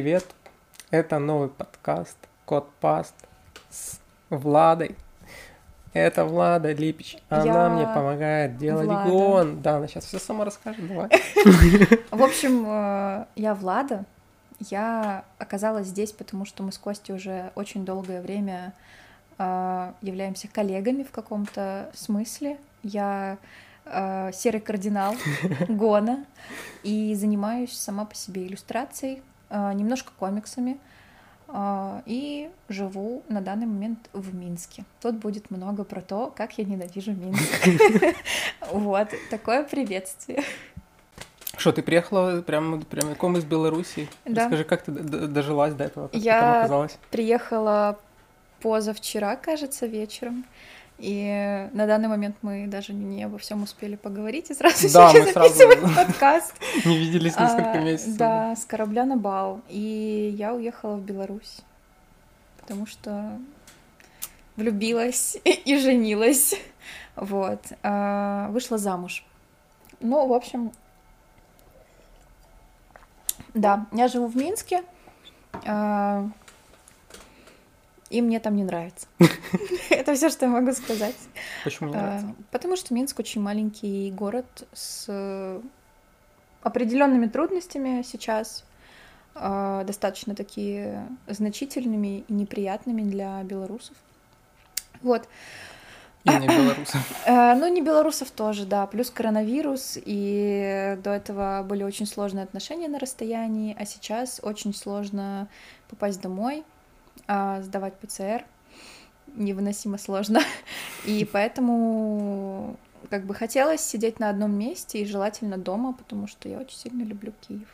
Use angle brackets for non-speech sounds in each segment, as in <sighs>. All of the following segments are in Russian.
привет! Это новый подкаст Код Паст с Владой. Это Влада Липич. Она Я мне помогает делать Влада. гон. Да, она сейчас все сама расскажет. Давай. В общем, э, я Влада. Я оказалась здесь, потому что мы с Костей уже очень долгое время э, являемся коллегами в каком-то смысле. Я э, серый кардинал <laughs> Гона и занимаюсь сама по себе иллюстрацией, немножко комиксами. э, И живу на данный момент в Минске. Тут будет много про то, как я ненавижу Минск. <laughs> Вот, такое приветствие. Что, ты приехала прямо прямиком из Белоруссии? Да. Расскажи, как ты дожилась до этого? Как ты Я там оказалась? Приехала позавчера, кажется, вечером. И на данный момент мы даже не обо всем успели поговорить и сразу Да, <laughs> мы сразу- записываем подкаст. <laughs> Не виделись несколько А, месяцев. Да, с корабля на бал. И я уехала в Беларусь, потому что влюбилась <laughs> и женилась. Вот. А, Вышла замуж. Ну, в общем, да, я живу в Минске. И мне там не нравится. <laughs> Это все, что я могу сказать. Почему не А, нравится? Потому что Минск очень маленький город с э, определенными трудностями сейчас, а, достаточно такие значительными и неприятными для белорусов. Вот. И не белорусов. <coughs> Э, Ну, не белорусов тоже, да. Плюс коронавирус, и до этого были очень сложные отношения на расстоянии, а сейчас очень сложно попасть домой, а, сдавать ПЦР. Невыносимо сложно. <laughs> И поэтому как бы хотелось сидеть на одном месте и желательно дома, потому что я очень сильно люблю Киев.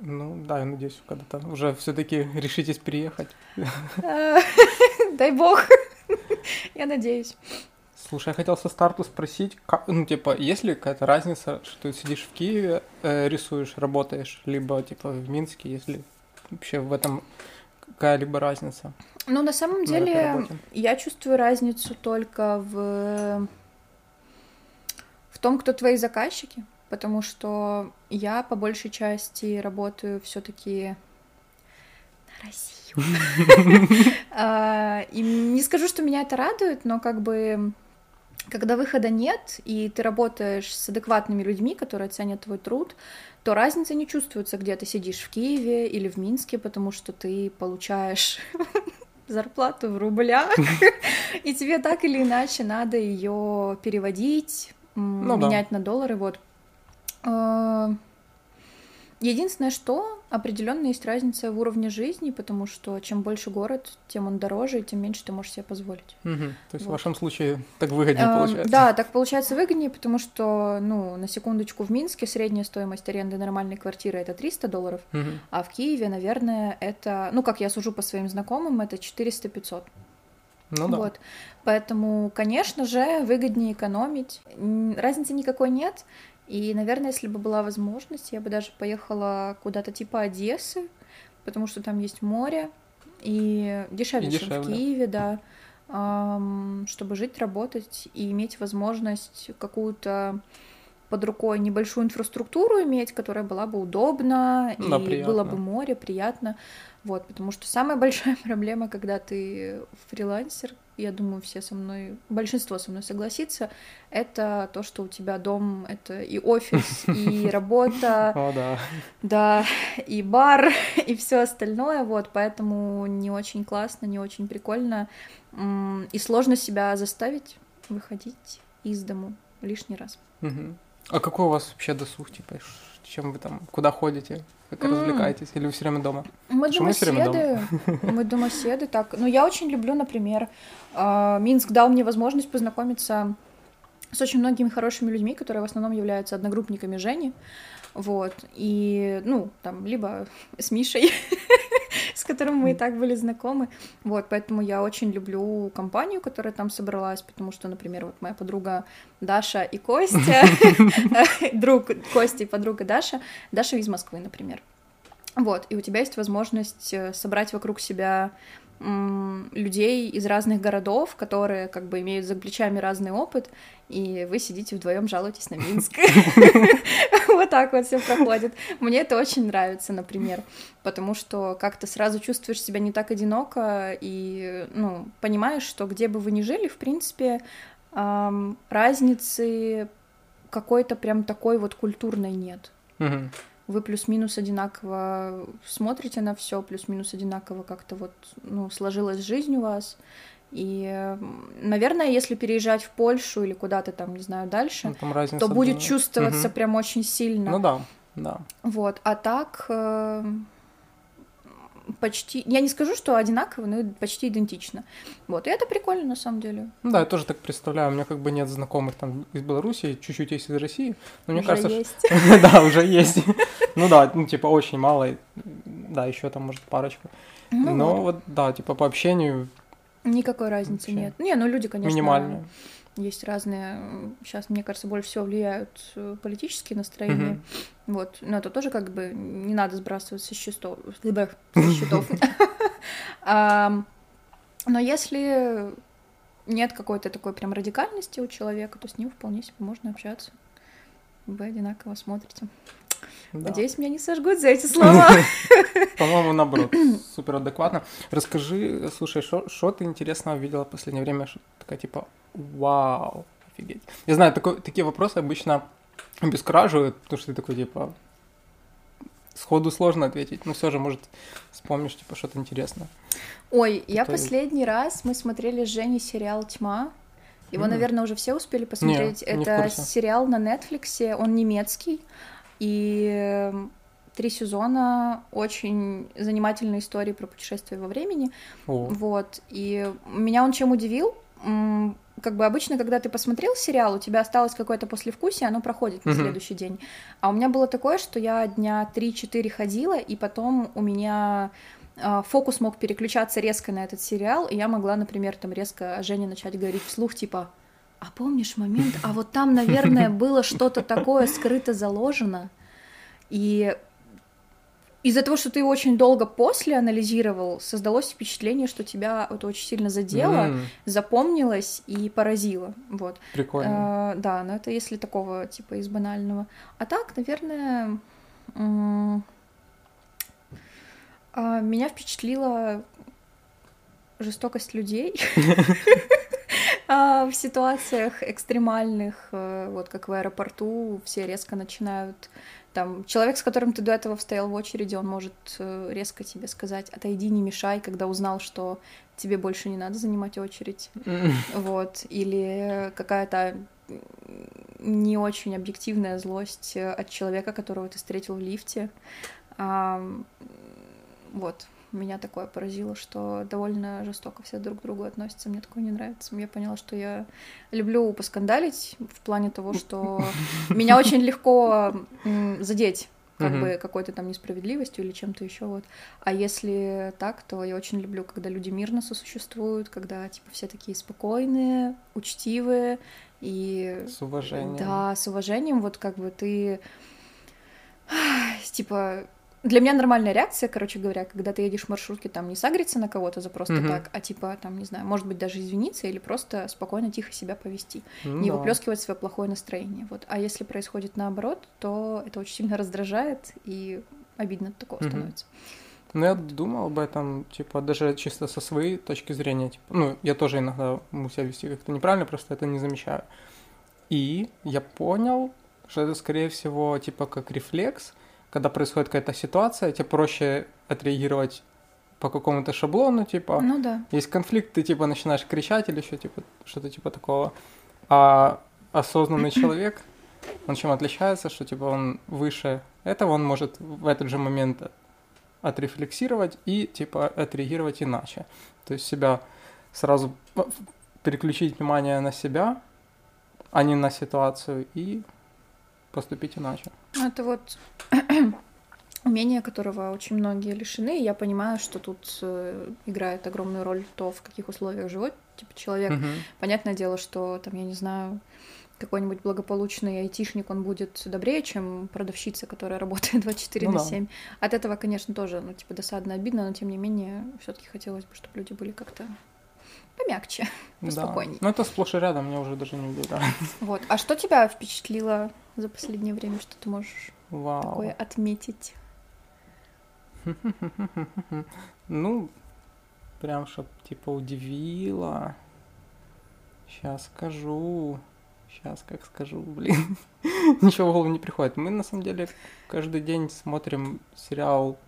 Ну да, я надеюсь, когда-то уже все-таки решитесь приехать. Э, <laughs> Дай бог. <laughs> Я надеюсь. Слушай, я хотел со старту спросить, как, ну, типа, есть ли какая-то разница, что ты сидишь в Киеве, э, рисуешь, работаешь, либо, типа, в Минске, если вообще в этом какая-либо разница? Ну, на самом деле, я чувствую разницу только в... в том, кто твои заказчики, потому что я по большей части работаю все-таки на Россию. <laughs> А, И не скажу, что меня это радует, но как бы когда выхода нет, и ты работаешь с адекватными людьми, которые ценят твой труд, то разница не чувствуется, где ты сидишь в Киеве или в Минске, потому что ты получаешь <laughs> зарплату в рублях, <laughs> и тебе так или иначе надо ее переводить, Ну да. менять на доллары, вот. Единственное, что определенно есть разница в уровне жизни, потому что чем больше город, тем он дороже, и тем меньше ты можешь себе позволить. Мгм. То есть в Вот. вашем случае так выгоднее Эм, получается? Да, так получается выгоднее, потому что, ну, на секундочку, в Минске средняя стоимость аренды нормальной квартиры это 300 долларов, Мгм. а в Киеве, наверное, это, ну, как я сужу по своим знакомым, это 400-500. Ну да. Вот. Поэтому, конечно же, выгоднее экономить. Разницы никакой нет. И, наверное, если бы была возможность, я бы даже поехала куда-то типа Одессы, потому что там есть море, и дешевле, И чем в дешевле. Киеве, да, чтобы жить, работать и иметь возможность какую-то под рукой небольшую инфраструктуру иметь, которая была бы удобна, Ну да, и приятно. было бы море, приятно. Вот, потому что самая <laughs> большая проблема, когда ты фрилансер, я думаю, все со мной, большинство со мной согласится, это то, что у тебя дом, это и офис, и <laughs> работа, О, да. да, и бар, <laughs> и все остальное, вот, поэтому не очень классно, не очень прикольно, и сложно себя заставить выходить из дому лишний раз. Мгм. А какой у вас вообще досуг, типа, чем вы там, куда ходите, как М. развлекаетесь, или вы все время дома? Мы Что <laughs> мы домоседы, мы домоседы, так, ну я очень люблю, например, а, Минск дал мне возможность познакомиться с очень многими хорошими людьми, которые в основном являются одногруппниками Жени, вот, и, ну, там, либо <laughs> с Мишей, с которым мы и так были знакомы, вот, поэтому я очень люблю компанию, которая там собралась, потому что, например, вот моя подруга Даша и Костя, <laughs> <laughs> друг Костя и подруга Даша, Даша из Москвы, например, вот, и у тебя есть возможность э, собрать вокруг себя людей из разных городов, которые как бы имеют за плечами разный опыт, и вы сидите вдвоем жалуетесь на Минск. <laughs> Вот так вот все проходит. Мне это очень нравится, например, потому что как-то сразу чувствуешь себя не так одиноко и, ну, понимаешь, что где бы вы ни жили, в принципе, разницы какой-то прям такой вот культурной нет вы плюс-минус одинаково смотрите на все, плюс-минус одинаково как-то вот, ну, сложилась жизнь у вас. И, наверное, если переезжать в Польшу или куда-то там, не знаю, дальше, ну, то будет чувствоваться угу. прям очень сильно. Ну да, да. Вот, а так э, почти, я не скажу, что одинаково, но почти идентично. Вот, и это прикольно на самом деле. Ну да, я тоже так представляю. У меня как бы нет знакомых там из Беларуси, чуть-чуть есть из России, но мне уже кажется, есть. Что... <laughs> да, уже есть. ну да, ну типа очень мало, да, еще там может парочка. Ну, но вот. вот да, типа по общению. Никакой разницы вообще. нет. Не, ну люди, конечно. Минимальные. Есть разные, сейчас, мне кажется, больше всего влияют э, политические настроения. Mm-hmm. Вот, но это тоже как бы не надо сбрасывать со счетов. Со счетов. <laughs> Но если нет какой-то такой прям радикальности у человека, то с ним вполне себе можно общаться. Вы одинаково смотрите. Да. Надеюсь, меня не сожгут за эти слова. <laughs> <laughs> По-моему, наоборот, супер адекватно. Расскажи, слушай, что ты интересного видела в последнее время? Такая типа, вау, офигеть. Я знаю, такой, такие вопросы обычно обескураживают, потому что ты такой, типа, сходу сложно ответить, но все же, может, вспомнишь, типа, что-то интересное. Ой, я последний раз, мы смотрели с Женей сериал «Тьма», его, mm. наверное, уже все успели посмотреть. Не, Это не сериал на Netflix, он немецкий, и три сезона очень занимательной истории про путешествие во времени. О. Вот. И меня он чем удивил? как бы обычно, когда ты посмотрел сериал, у тебя осталось какое-то послевкусие, оно проходит на mm-hmm. следующий день. А у меня было такое, что я дня 3-4 ходила, и потом у меня э, фокус мог переключаться резко на этот сериал, и я могла, например, там резко Жене начать говорить вслух, типа, а помнишь момент, а вот там, наверное, было что-то такое скрыто заложено, и из-за того, что ты очень долго после анализировал, создалось впечатление, что тебя это очень сильно задело, mm. запомнилось и поразило. Вот. Прикольно. Э, да, но это если такого типа из банального. А так, наверное, э, меня впечатлила жестокость людей <laughs> а, в ситуациях экстремальных, э, вот как в аэропорту, все резко начинают там человек, с которым ты до этого стоял в очереди, он может э, резко тебе сказать, отойди, не мешай, когда узнал, что тебе больше не надо занимать очередь. Вот. Или какая-то не очень объективная злость э, от человека, которого ты встретил в лифте. Вот меня такое поразило, что довольно жестоко все друг к другу относятся. Мне такое не нравится. Я поняла, что я люблю поскандалить в плане того, что <laughs> меня очень легко задеть как бы какой-то там несправедливостью или чем-то еще вот. А если так, то я очень люблю, когда люди мирно сосуществуют, когда типа все такие спокойные, учтивые и с уважением. Да, с уважением. Вот как бы ты <sighs> типа для меня нормальная реакция, короче говоря, когда ты едешь в маршрутке, там не сагриться на кого-то за просто угу. так, а типа там, не знаю, может быть, даже извиниться или просто спокойно, тихо себя повести. Ну, не да. выплескивать свое плохое настроение. Вот. А если происходит наоборот, то это очень сильно раздражает и обидно от такого угу. становится. Ну, я думал об этом, типа, даже чисто со своей точки зрения, типа, ну, я тоже иногда могу себя вести как-то неправильно, просто это не замечаю. И я понял, что это, скорее всего, типа, как рефлекс, когда происходит какая-то ситуация, тебе проще отреагировать по какому-то шаблону, типа. Ну да. Есть конфликт, ты типа начинаешь кричать или еще типа что-то типа такого. А осознанный <clears throat> человек, он чем отличается, что типа он выше этого, он может в этот же момент отрефлексировать и типа отреагировать иначе. То есть себя сразу переключить внимание на себя, а не на ситуацию и поступить иначе. Ну, это вот <clears throat> умение, которого очень многие лишены. И я понимаю, что тут э, играет огромную роль то, в каких условиях живет типа, человек. Угу. Понятное дело, что там, я не знаю, какой-нибудь благополучный айтишник, он будет добрее, чем продавщица, которая работает <laughs> 24 Ну на да. 7. От этого, конечно, тоже, ну, типа, досадно, обидно, но тем не менее, все таки хотелось бы, чтобы люди были как-то помягче. Да. Поспокойней. Ну, это сплошь и рядом, мне уже даже не удивляет. Вот. А что тебя впечатлило за последнее время, что ты можешь Вау. такое отметить? <laughs> Ну, прям, чтоб, типа, удивило. Сейчас скажу. Сейчас как скажу, <laughs> блин. Ничего в голову не приходит. Мы, на самом деле, каждый день смотрим сериал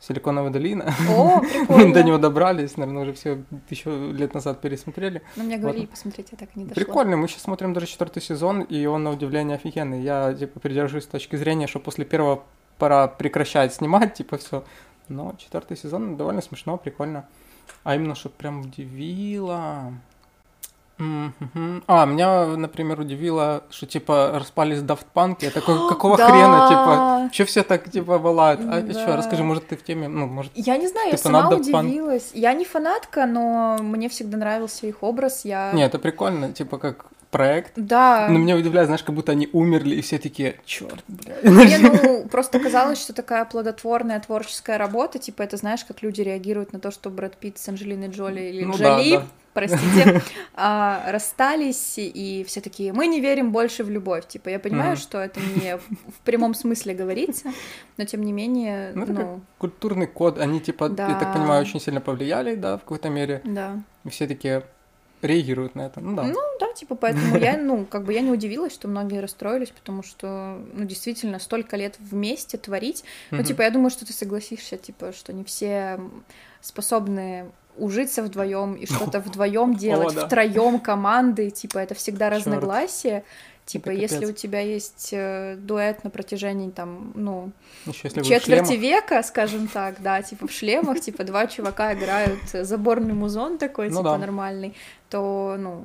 «Силиконовая долина». О, <laughs> Мы до него добрались, наверное, уже все еще лет назад пересмотрели. Но мне говорили посмотреть, я так и не дошла. Прикольно, мы сейчас смотрим даже четвертый сезон, и он на удивление офигенный. Я, типа, придерживаюсь точки зрения, что после первого пора прекращать снимать, типа, все. Но четвертый сезон довольно смешно, прикольно. А именно, что прям удивило. Мгм. А, меня, например, удивило, что, типа, распались Daft Punk. Я такой, <gasps> какого Да. хрена, типа, что все так, типа, волают? А Да. что, расскажи, может, ты в теме, ну, может... Я не знаю, я сама Daft Punk? удивилась. Я не фанатка, но мне всегда нравился их образ. Я... Не, это прикольно, типа, как проект. Да. Но меня удивляет, знаешь, как будто они умерли, и все такие, черт, блядь. Мне, ну, просто казалось, что такая плодотворная творческая работа, типа, это знаешь, как люди реагируют на то, что Брэд Питт с Анджелиной Джоли или Ну да, Джоли, да. простите, а, расстались, и все такие, мы не верим больше в любовь. Типа, я понимаю, что это не в прямом смысле говорится, но тем не менее, Ну, ну, культурный код, они, типа, я Да. так понимаю, очень сильно повлияли, да, в какой-то мере, да. и все такие реагируют на это. Ну да. Ну, да, типа, поэтому я, ну, как бы я не удивилась, что многие расстроились, потому что, ну, действительно, столько лет вместе творить. Ну, типа, я думаю, что ты согласишься, типа, что не все способны ужиться вдвоем и <laughs> что-то вдвоем делать, да. втроем команды, типа, это всегда Чёрт. разногласия. Типа, Это если у тебя есть э, дуэт на протяжении, там, ну, Еще если четверти века, скажем так, да, типа в шлемах, типа два чувака играют заборный музон такой, Ну типа да. нормальный, то, ну,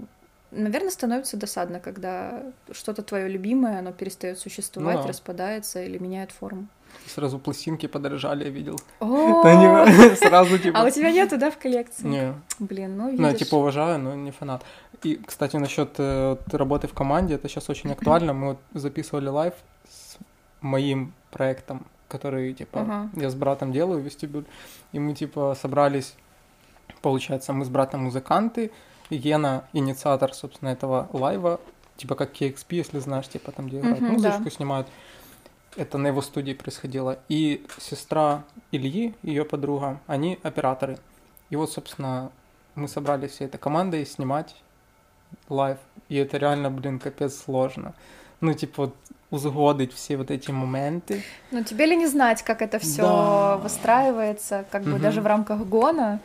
наверное, становится досадно, когда что-то твое любимое, оно перестает существовать, Ну да. распадается или меняет форму. Сразу пластинки подорожали, я видел. <laughs> <laughs> Сразу, типа... А у тебя нету, да, в коллекции? Не, Блин, ну ну, видишь. типа, уважаю, но не фанат. И, кстати, насчет э, работы в команде, это сейчас очень актуально. Мы вот записывали live с моим проектом, который, типа, я с братом делаю, вестибюль. И мы, типа, собрались, получается, мы с братом музыканты, Гена инициатор, собственно, этого live а, типа, как KEXP, если знаешь, типа, там, где играют Мгм, музычку, снимают. Это на его студии происходило. И сестра Ильи, ее подруга, они операторы. И вот, собственно, мы собрались всей этой командой снимать live. И это реально, блин, капец сложно. Ну, типа, вот узгодить все вот эти моменты. Ну тебе ли не знать, как это все Да. выстраивается, как бы Мгм. даже в рамках гона?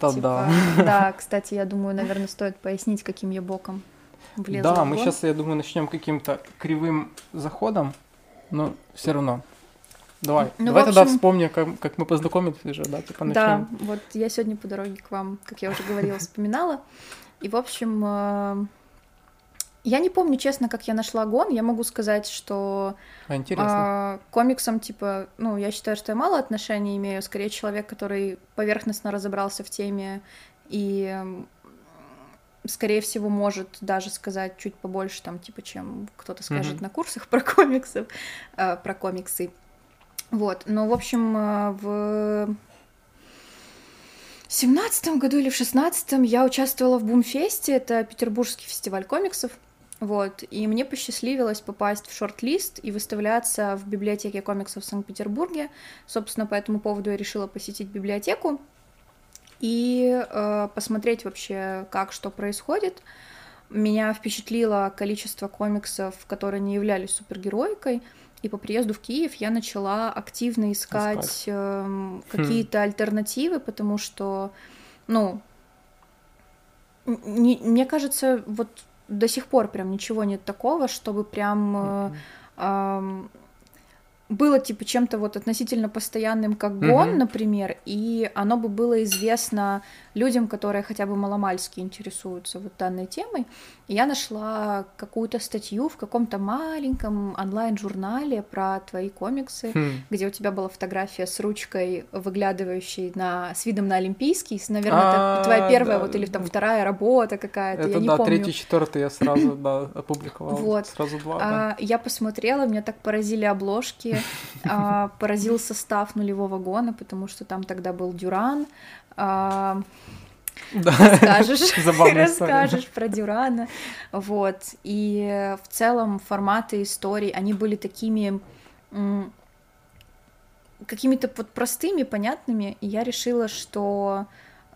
Да, Типа, да. Да, кстати, я думаю, наверное, стоит пояснить, каким я боком влезла Да, мы сейчас, я думаю, начнем каким-то кривым заходом, но все равно. Давай, Ну, давай в тогда общем- вспомни, как, как мы познакомились уже, да, типа Да, начнем. вот я сегодня по дороге к вам, как я уже говорила, вспоминала. И, в общем, э, я не помню, честно, как я нашла гон. Я могу сказать, что А, интересно. а, комиксам, типа, ну, я считаю, что я мало отношений имею. Скорее, человек, который поверхностно разобрался в теме и, скорее всего, может даже сказать чуть побольше, там, типа, чем кто-то скажет Мгм. на курсах <laughs> про комиксов, э, про комиксы. Вот, но, в общем, э, в семнадцатом году или в шестнадцатом я участвовала в Бумфесте, это петербургский фестиваль комиксов. Вот, и мне посчастливилось попасть в шорт-лист и выставляться в библиотеке комиксов в Санкт-Петербурге. Собственно, по этому поводу я решила посетить библиотеку и э, посмотреть вообще, как что происходит. Меня впечатлило количество комиксов, которые не являлись супергероикой. И по приезду в Киев я начала активно искать, Искать. эм, какие-то альтернативы, потому что, ну, не- мне кажется, вот до сих пор прям ничего нет такого, чтобы прям э. Было типа чем-то вот относительно постоянным, как гон, Мгм. например, и оно бы было известно людям, которые хотя бы маломальски интересуются вот данной темой. И я нашла какую-то статью в каком-то маленьком онлайн-журнале про твои комиксы, Хм. где у тебя была фотография с ручкой, выглядывающей на, с видом на Олимпийский. Наверное, это А, твоя первая да. вот или там вторая работа какая-то, я Это не да, помню. третий, четвертый я сразу, да, опубликовал. Вот. Сразу два, да. А, я посмотрела, меня так поразили обложки, а, <laughs> поразил состав нулевого гона, потому что там тогда был Дюран. А, Да. Скажешь, <laughs> Забавная история. расскажешь про Дюрана. Вот. И в целом форматы историй, они были такими какими-то вот простыми, понятными, и я решила, что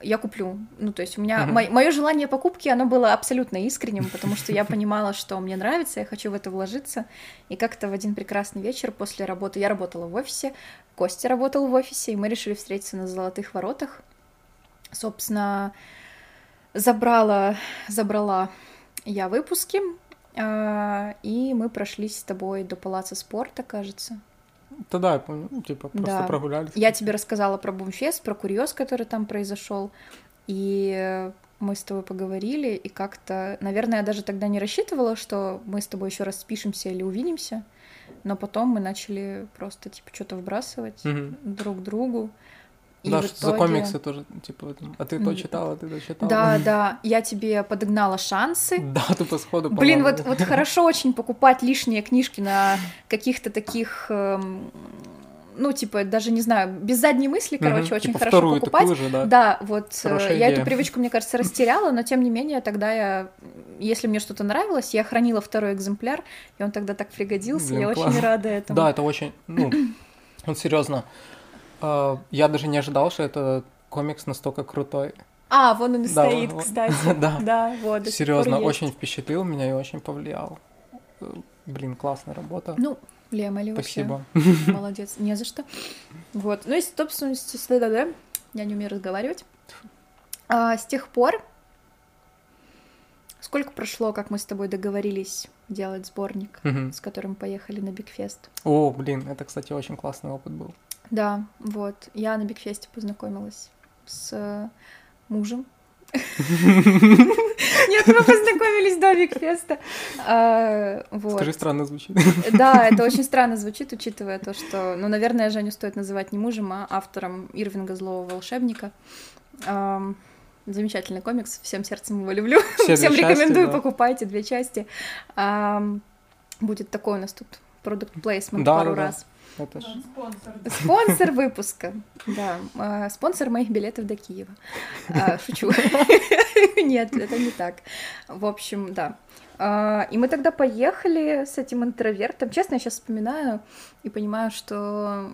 я куплю. Ну, то есть у меня Мгм. мое желание покупки, оно было абсолютно искренним, потому что я понимала, что мне нравится, я хочу в это вложиться. И как-то в один прекрасный вечер после работы, я работала в офисе, Костя работал в офисе, и мы решили встретиться на Золотых воротах. Собственно, забрала, забрала я выпуски, а, и мы прошлись с тобой до Палаца спорта, кажется. Тогда я помню, ну, типа, просто Да. прогулялись. Я тебе рассказала про Бумфест, про курьез, который там произошел, и мы с тобой поговорили, и как-то, наверное, я даже тогда не рассчитывала, что мы с тобой еще раз спишемся или увидимся, но потом мы начали просто, типа, что-то вбрасывать Мгм. друг другу. И Да, что за итоге- комиксы тоже, типа, там, а ты то читала, а ты то читала. Да, да, я тебе подогнала шансы. Да, <laughs> тупо сходу Блин, вот, вот хорошо очень покупать лишние книжки на каких-то таких, эм, ну, типа, даже не знаю, без задней мысли, короче, очень типа хорошо покупать. же, да. Да, вот э, Хорошая я идея. эту привычку, мне кажется, растеряла, но тем не менее, тогда я, если мне что-то нравилось, я хранила второй экземпляр, и он тогда так пригодился, Блин, я класс. очень рада этому. Да, это очень, ну, <clears throat> вот серьезно. Я даже не ожидал, что это комикс настолько крутой. А, вон он и Да, стоит, вот. кстати. <laughs> Да. Да, вот. Серьезно, очень впечатлил меня и очень повлиял. Э, Блин, классная работа. Ну, Лема, или вообще. Спасибо. <laughs> <laughs> Молодец, не за что. Вот. Ну и, собственно, да, я не умею разговаривать. А, с тех пор, сколько прошло, как мы с тобой договорились делать сборник, с которым поехали на Бигфест? О, блин, это, кстати, очень классный опыт был. Да, вот. Я на Бигфесте познакомилась с мужем. Нет, мы познакомились до Бигфеста. А. Скажи, странно звучит. Да, это очень странно звучит, учитывая то, что, ну, наверное, Женю стоит называть не мужем, а автором Ирвинга «Злого волшебника». Ам, Замечательный комикс, всем сердцем его люблю. Все Всем рекомендую, покупайте две части. Будет такой у нас тут продукт плейсмент пару раз. Это ж... Спонсор. Спонсор выпуска, да, а, спонсор моих билетов до Киева. А, Шучу. Нет, это не так. В общем, да. А, И мы тогда поехали с этим интровертом. Честно, я сейчас вспоминаю и понимаю, что,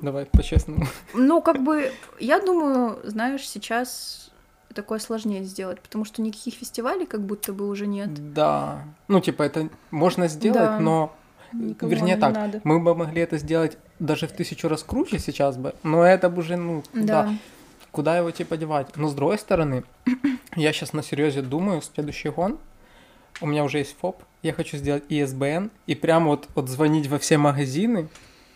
Давай, по-честному. ну, как бы, я думаю, знаешь, сейчас такое сложнее сделать, потому что никаких фестивалей как будто бы уже нет. Да. Ну, типа, это можно сделать, Да. но... Никому Вернее не так, надо. мы бы могли это сделать даже в тысячу раз круче сейчас бы, но это бы уже, ну, куда, Да. куда его типа девать? Но с другой стороны, <clears throat> я сейчас на серьезе думаю, следующий гон, у меня уже есть ФОП, я хочу сделать ISBN и прямо вот, вот звонить во все магазины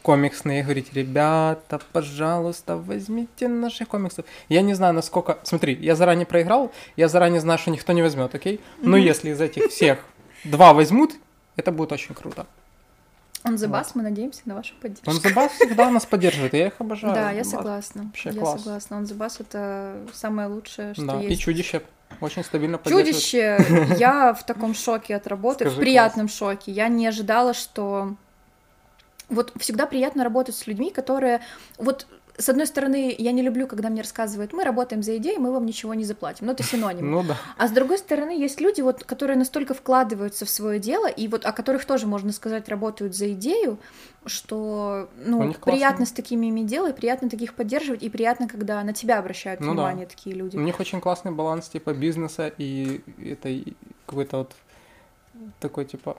комиксные и говорить, ребята, пожалуйста, возьмите наших комиксов. Я не знаю, насколько... Смотри, я заранее проиграл, я заранее знаю, что никто не возьмет, окей? Но если из этих всех два возьмут, это будет очень круто. Он Вот. Bass, мы надеемся на вашу поддержку. Он Забас всегда нас поддерживает, я их обожаю. Да, я согласна. Вообще я класс. согласна. Он the Bass это самое лучшее, что Да, и есть. чудище очень стабильно поддерживает. Чудище! Я в таком шоке от работы, Скажи, в приятном шоке. Я не ожидала, что... Вот всегда приятно работать с людьми, которые... Вот с одной стороны, я не люблю, когда мне рассказывают, мы работаем за идею, мы вам ничего не заплатим. Ну, это синоним. Ну да. А с другой стороны, есть люди, вот, которые настолько вкладываются в свое дело, и вот о которых тоже, можно сказать, работают за идею, что ну, приятно с такими иметь дело, и приятно таких поддерживать, и приятно, когда на тебя обращают Ну да. внимание такие люди. У них очень классный баланс типа бизнеса и этой какой-то вот такой типа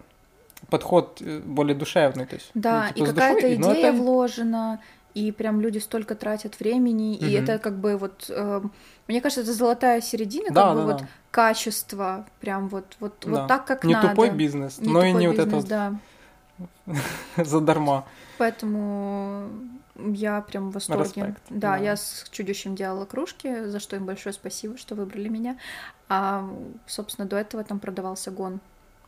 подход э, более душевный, то есть. Да, ну, и типа, с какая-то но идея это- вложена, и прям люди столько тратят времени, и Мгм. это как бы вот, э, мне кажется, это золотая середина, Да, как бы да, вот да. качество, прям вот, вот, Да. вот так, как Не надо. тупой бизнес, Не но и тупой не вот это бизнес, вот да. <laughs> задарма. Поэтому я прям в восторге. Респект, Да, да. я с чудищем делала кружки, за что им большое спасибо, что выбрали меня. А, собственно, до этого там продавался гон.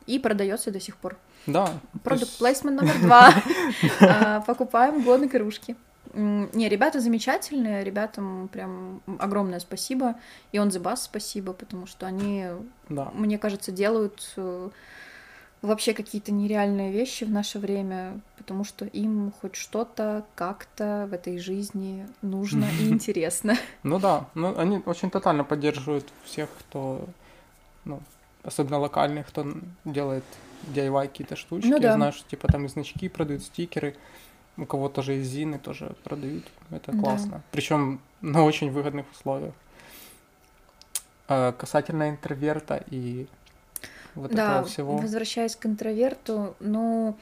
И продается до сих пор. Да. Продукт плейсмент номер два. <laughs> А, Покупаем гон и кружки. М, Не, ребята замечательные, ребятам прям огромное спасибо. И он the Bus спасибо, потому что они, Да. мне кажется, делают э, вообще какие-то нереальные вещи в наше время, потому что им хоть что-то как-то в этой жизни нужно и <laughs> интересно. Ну да, ну они очень тотально поддерживают всех, кто, ну, особенно локальных, кто делает DIY какие-то штучки. Ну да. Я знаю, что типа там и значки продают, стикеры, у кого тоже и зины тоже продают. Это Да. классно. Причем на очень выгодных условиях. А, касательно интроверта и вот Да, такого всего. возвращаясь к интроверту, ну,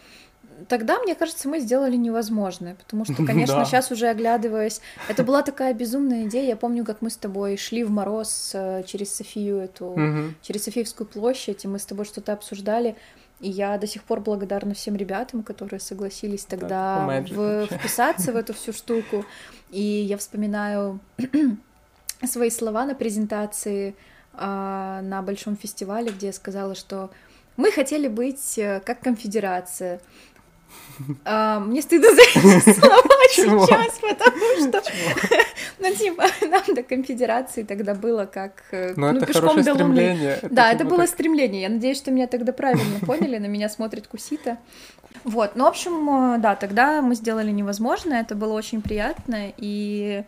тогда, мне кажется, мы сделали невозможное, потому что, <laughs> конечно, Да. сейчас уже оглядываясь, это была такая безумная идея. Я помню, как мы с тобой шли в мороз э, через Софию эту, Мгм. через Софиевскую площадь, и мы с тобой что-то обсуждали. И я до сих пор благодарна всем ребятам, которые согласились тогда magic в- вписаться в эту всю штуку. И я вспоминаю <clears throat> свои слова на презентации а, на большом фестивале, где я сказала, что мы хотели быть э, как конфедерация. А, мне стыдно за эти <laughs> слова сейчас, потому что, <laughs> ну, типа, <laughs> нам до конфедерации тогда было как, э, Но ну, это хорошее стремление. Да, это было стремление. Я надеюсь, что меня тогда правильно поняли, на меня смотрит Кусита. Вот, ну, в общем, э, да, тогда мы сделали невозможное, это было очень приятно, и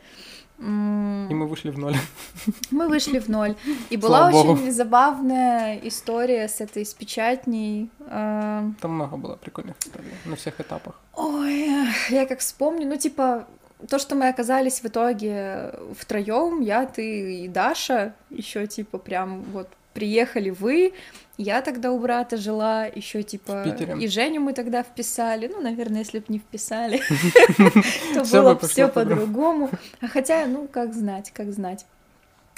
И мы вышли в ноль. <laughs> мы вышли в ноль. И была Слава очень забавная история с этой, с печатней. Э, Там много было прикольных историй на всех этапах. Ой, я как вспомню, ну, типа, то, что мы оказались в итоге втроем, я, ты и Даша, еще типа прям вот приехали вы, я тогда у брата жила, еще типа и Женю мы тогда вписали, ну, наверное, если бы не вписали, <laughs> то было бы все по-другому. А хотя, ну, как знать, как знать.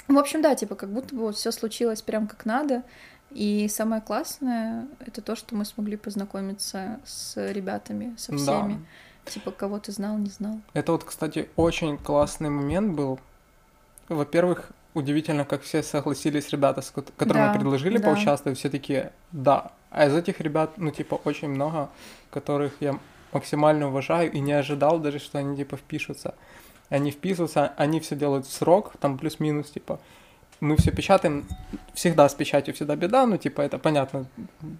В общем, да, типа, как будто бы все случилось прям как надо. И самое классное это то, что мы смогли познакомиться с ребятами, со всеми. Типа, кого ты знал, не знал. Это вот, кстати, очень классный момент был. Во-первых, удивительно, как все согласились ребята, с ко- которым Да, мы предложили да. поучаствовать, все такие «да». А из этих ребят, ну, типа, очень много, которых я максимально уважаю и не ожидал даже, что они, типа, впишутся. Они вписываются, они все делают в срок, там плюс-минус, типа, мы все печатаем, всегда с печатью всегда беда, ну, типа, это понятно,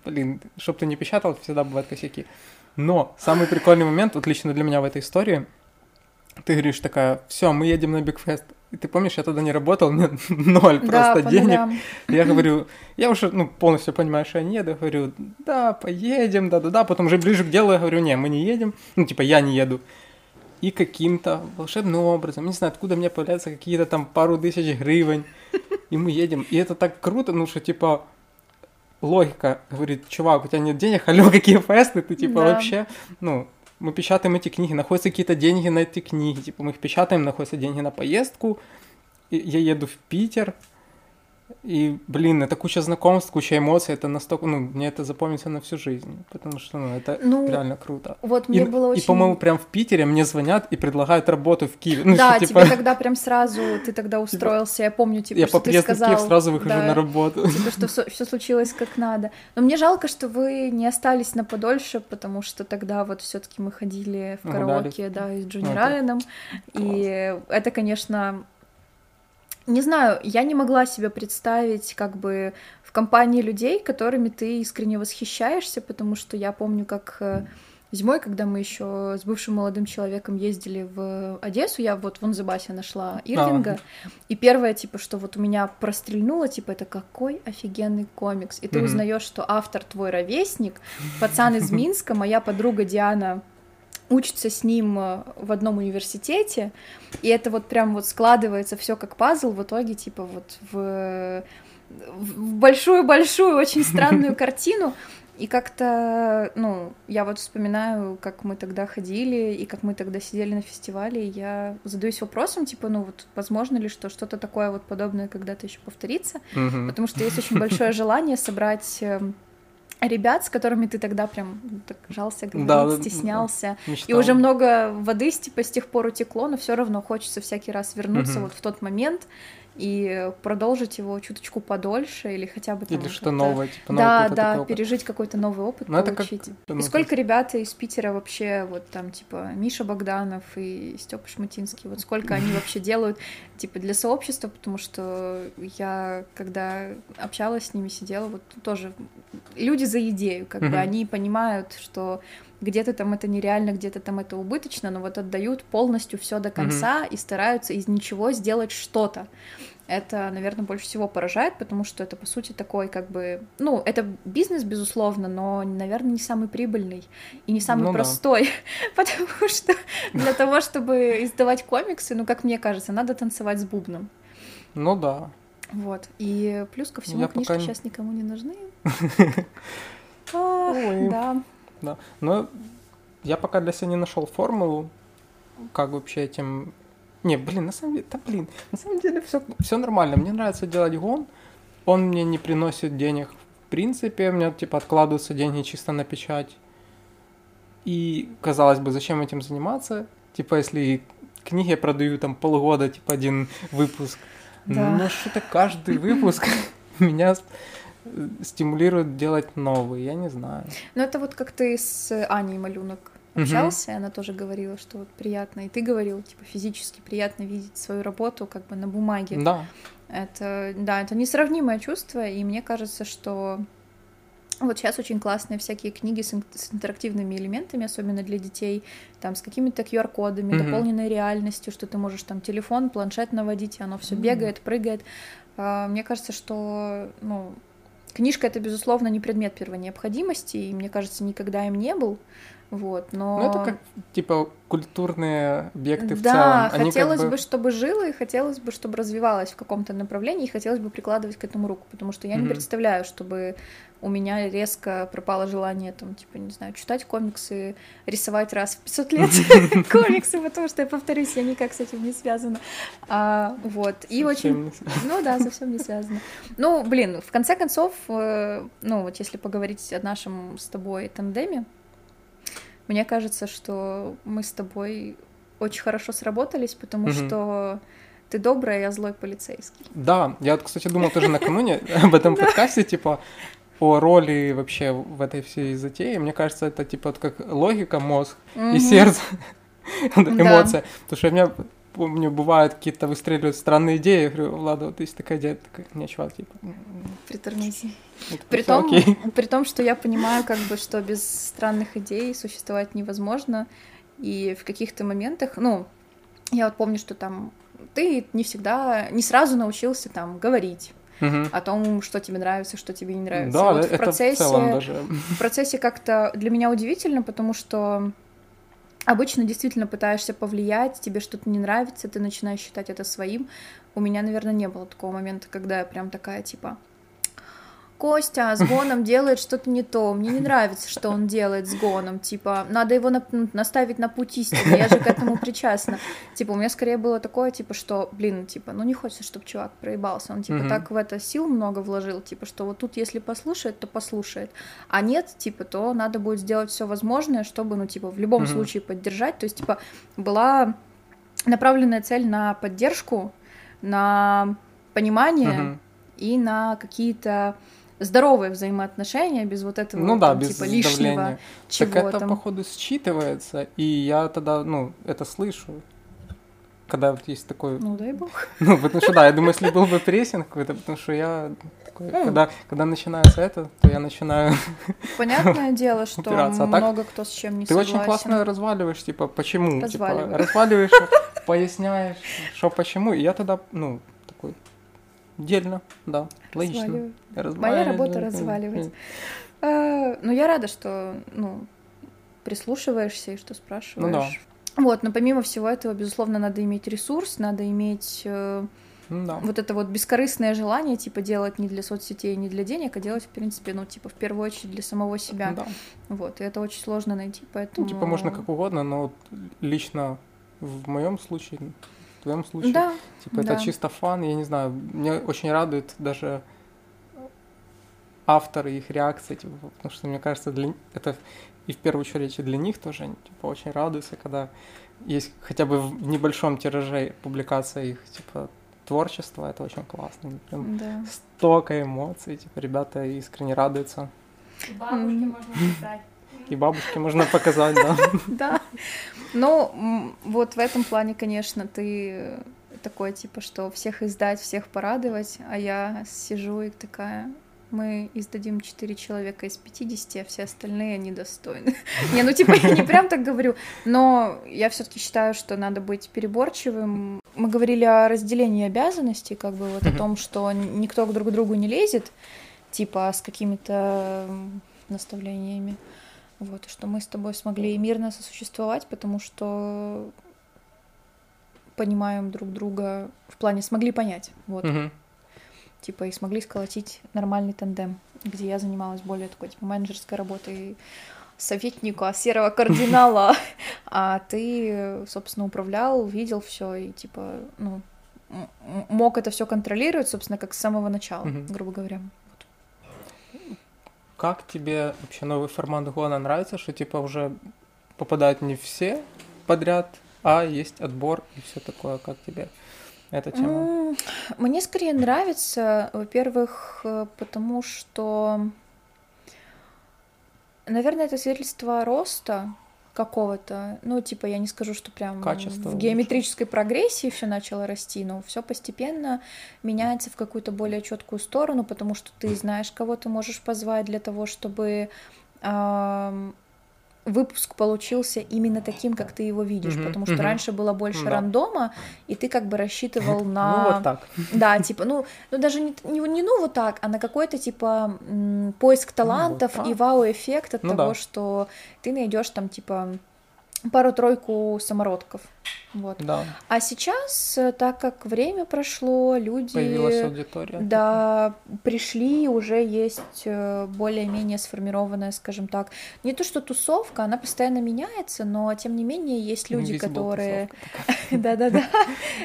блин, чтоб ты не печатал, всегда бывают косяки. Но самый прикольный момент, вот лично для меня в этой истории, ты говоришь такая, все, мы едем на Бигфест. Ты помнишь, я тогда не работал, мне <laughs> ноль да, просто денег. нулям. Я говорю, я уже ну, полностью понимаю, что я не еду. Говорю, да, поедем, да-да-да. Потом уже ближе к делу я говорю, не, мы не едем. Ну, типа, я не еду. И каким-то волшебным образом, не знаю, откуда мне появляются какие-то там пару тысяч гривен. И мы едем. И это так круто, ну, что, типа, логика говорит, чувак, у тебя нет денег, алло, какие фесты, ты, типа, Да. вообще, ну, мы печатаем эти книги, находятся какие-то деньги на эти книги, типа, мы их печатаем, находятся деньги на поездку, я еду в Питер, и, блин, это куча знакомств, куча эмоций, это настолько, ну, мне это запомнится на всю жизнь, потому что, ну, это Ну, реально круто. Вот И, мне было и, очень... по-моему, прям в Питере мне звонят и предлагают работу в Киеве. Ну, да, что, типа, тебе тогда прям сразу, ты тогда устроился, я помню, типа, я что по ты приезду в сказал. Киев сразу выхожу да, на работу. Типа, что все случилось как надо. Но мне жалко, что вы не остались на подольше, потому что тогда вот все таки мы ходили в Гуляли. караоке, да, и с Джонни Ну, это Райаном. И это, конечно, не знаю, я не могла себе представить как бы в компании людей, которыми ты искренне восхищаешься, потому что я помню, как э, зимой, когда мы еще с бывшим молодым человеком ездили в Одессу, я вот в Онзебасе нашла Ирвинга, и первое, типа, что вот у меня прострельнуло, типа, это какой офигенный комикс. И ты Мгм. узнаешь, что автор твой ровесник, пацан из Минска, моя подруга Диана учится с ним э, в одном университете, и это вот прям вот складывается все как пазл в итоге, типа, вот в большую-большую, очень странную <laughs> картину. И как-то, ну, я вот вспоминаю, как мы тогда ходили, и как мы тогда сидели на фестивале, и я задаюсь вопросом, типа, ну вот, возможно ли, что что-то такое вот подобное когда-то еще повторится, Мгм. потому что есть очень большое <laughs> желание собрать эм, ребят, с которыми ты тогда прям так жался, говорить, Да, стеснялся. И Мечтал. уже много воды типа с тех пор утекло, но все равно хочется всякий раз вернуться Мгм. вот в тот момент и продолжить его чуточку подольше или хотя бы там Или что как-то- новое, типа новый Да, да, опыт. пережить какой-то новый опыт, Ну, это как, получить. И сколько ребят из Питера вообще, вот там, типа, Миша Богданов и Степа Шматинский, вот сколько они вообще <laughs> делают, типа, для сообщества, потому что я, когда общалась с ними, сидела, вот тоже люди за идею, как бы они понимают, что где-то там это нереально, где-то там это убыточно, но вот отдают полностью все до конца и стараются из ничего сделать что-то. Это, наверное, больше всего поражает, потому что это, по сути, такой, как бы, ну, это бизнес, безусловно, но, наверное, не самый прибыльный и не самый Ну да. простой, <laughs> потому что для того, чтобы издавать комиксы, ну, как мне кажется, надо танцевать с бубном. Ну да. Вот. И плюс ко всему Я книжки пока сейчас никому не нужны. <laughs> Ой. Да. Да. Но я пока для себя не нашел формулу, как вообще этим. Не, блин, на самом деле, да блин, на самом деле все, все нормально. Мне нравится делать гон. Он мне не приносит денег. В принципе, у меня типа откладываются деньги чисто на печать. И казалось бы, зачем этим заниматься? Типа, если книги я продаю там полгода, типа один выпуск. Да. Ну что-то каждый выпуск <laughs> меня стимулирует делать новый, я не знаю. Ну, это вот как ты с Аней Малюнок общался, и она тоже говорила, что вот приятно, и ты говорил, типа, физически приятно видеть свою работу как бы на бумаге. Да. Это, да, это несравнимое чувство, и мне кажется, что вот сейчас очень классные всякие книги с, ин- с интерактивными элементами, особенно для детей, там с какими-то QR-кодами, Мгм. дополненной реальностью, что ты можешь там телефон, планшет наводить, и оно все Мгм. бегает, прыгает. А, Мне кажется, что, ну, книжка это, безусловно, не предмет первой необходимости, и, мне кажется, никогда им не был. Вот, но... Ну, это как, типа, культурные объекты в да, целом. Они как хотелось бы- бы, чтобы жило, и хотелось бы, чтобы развивалось в каком-то направлении, и хотелось бы прикладывать к этому руку, потому что я не Мгм. представляю, чтобы у меня резко пропало желание, там, типа, не знаю, читать комиксы, рисовать раз в 500 лет <laughs> комиксы, потому что, я повторюсь, я никак с этим не связана. А, вот, и очень... Не Ну да, совсем не связано. Ну, блин, в конце концов, э, ну вот если поговорить о нашем с тобой тандеме, мне кажется, что мы с тобой очень хорошо сработались, потому Мгм. что ты добрый, а я злой полицейский. Да, я вот, кстати, думал тоже накануне <laughs> об этом <laughs> подкасте, типа, о роли вообще в этой всей затее. Мне кажется, это типа как логика, мозг и сердце, <laughs> эмоция. Потому что у меня, помню, бывают какие-то выстреливают странные идеи. Я говорю, Влада, вот есть такая идея, такая, не, чувак, типа, м, Притормози. это При том, <laughs> при том, что я понимаю, как бы, что без странных идей существовать невозможно, и в каких-то моментах, ну, я вот помню, что там ты не всегда, не сразу научился там говорить Мгм. о том, что тебе нравится, что тебе не нравится. Да, вот это в процессе, в целом даже. в процессе как-то для меня удивительно, потому что обычно действительно пытаешься повлиять, тебе что-то не нравится, ты начинаешь считать это своим. У меня, наверное, не было такого момента, когда я прям такая, типа, Костя с Гоном делает что-то не то, мне не нравится, что он делает с Гоном, типа, надо его ну, наставить на путь истины, я же к этому причастна. Типа, у меня скорее было такое, типа, что, блин, типа, ну не хочется, чтобы чувак проебался, он, типа, Мгм. так в это сил много вложил, типа, что вот тут, если послушает, то послушает, а нет, типа, то надо будет сделать все возможное, чтобы, ну, типа, в любом Мгм. случае поддержать, то есть, типа, была направленная цель на поддержку, на понимание Мгм. и на какие-то здоровые взаимоотношения без вот этого Ну да, там, без типа лишнего давления. чего так это, там. походу, считывается, и я тогда, ну, это слышу. Когда вот есть такой Ну дай бог. <laughs> Ну, потому что да, я думаю, если был бы прессинг какой-то, потому что я такой, Ну. когда, когда начинается это, то я начинаю... <laughs> Понятное <laughs> дело, что Упираться, а так много кто с чем не Ты согласен. очень классно разваливаешь, типа, почему? Разваливаю. Типа, разваливаешь, поясняешь, что почему. И я тогда, ну, такой, дельно, да, логично. Разваливаю, работа разваливать. А, ну, я рада, что, ну, прислушиваешься и что спрашиваешь. Ну да. Вот, но помимо всего этого, безусловно, надо иметь ресурс, надо иметь э, Ну да. вот это вот бескорыстное желание, типа, делать не для соцсетей, не для денег, а делать, в принципе, ну, типа, в первую очередь для самого себя. Да. Вот, и это очень сложно найти, Ну, поэтому... типа, можно как угодно, но лично в моем случае, в твоем случае, Да, Типа это Да. чисто фан, я не знаю, меня очень радует даже авторы, их реакции, типа, потому что, мне кажется, для... это и в первую очередь и для них тоже типа, очень радуются, когда есть хотя бы в небольшом тираже публикация их типа творчества, это очень классно. Прям да. столько эмоций, типа ребята искренне радуются. Бабушке можно показать. И бабушке можно показать, да. <laughs> Да. Ну, вот в этом плане, конечно, ты такой, типа, что всех издать, всех порадовать, а я сижу и такая, мы издадим 4 человека из 50, а все остальные недостойны. <laughs> Не, ну типа я не прям так говорю, но я все таки считаю, что надо быть переборчивым. Мы говорили о разделении обязанностей, как бы вот о том, что никто друг к другу не лезет, типа с какими-то наставлениями. Вот, что мы с тобой смогли мирно сосуществовать, потому что понимаем друг друга в плане смогли понять. Вот. Угу типа, и смогли сколотить нормальный тандем, где я занималась более такой, типа, менеджерской работой советника, серого кардинала, <laughs> а ты, собственно, управлял, видел все и, типа, ну, мог это все контролировать, собственно, как с самого начала, грубо говоря. Как тебе вообще новый формат гона нравится, что типа уже попадают не все подряд, а есть отбор и все такое, как тебе? эта тема? Мне скорее нравится, во-первых, э, потому что, наверное, это свидетельство роста какого-то, ну, типа, я не скажу, что прям Качество в геометрической прогрессии все начало расти, но все постепенно меняется в какую-то более четкую сторону, потому что ты знаешь, кого ты можешь позвать для того, чтобы выпуск получился именно таким, как ты его видишь, mm-hmm, потому что mm-hmm. раньше было больше да. рандома, и ты как бы рассчитывал <laughs> на... Ну, вот так. Да, типа, ну, ну даже не, не, не ну вот так, а на какой-то, типа, поиск талантов ну, вот и вау-эффект от ну, того, да. что ты найдешь там, типа, пару-тройку самородков. Вот. Да. А сейчас, э, так как время прошло, люди... Появилась аудитория. Да, пришли, уже есть э, более-менее сформированная, скажем так, не то что тусовка, она постоянно меняется, но тем не менее есть люди, которые... <laughs> Да-да-да.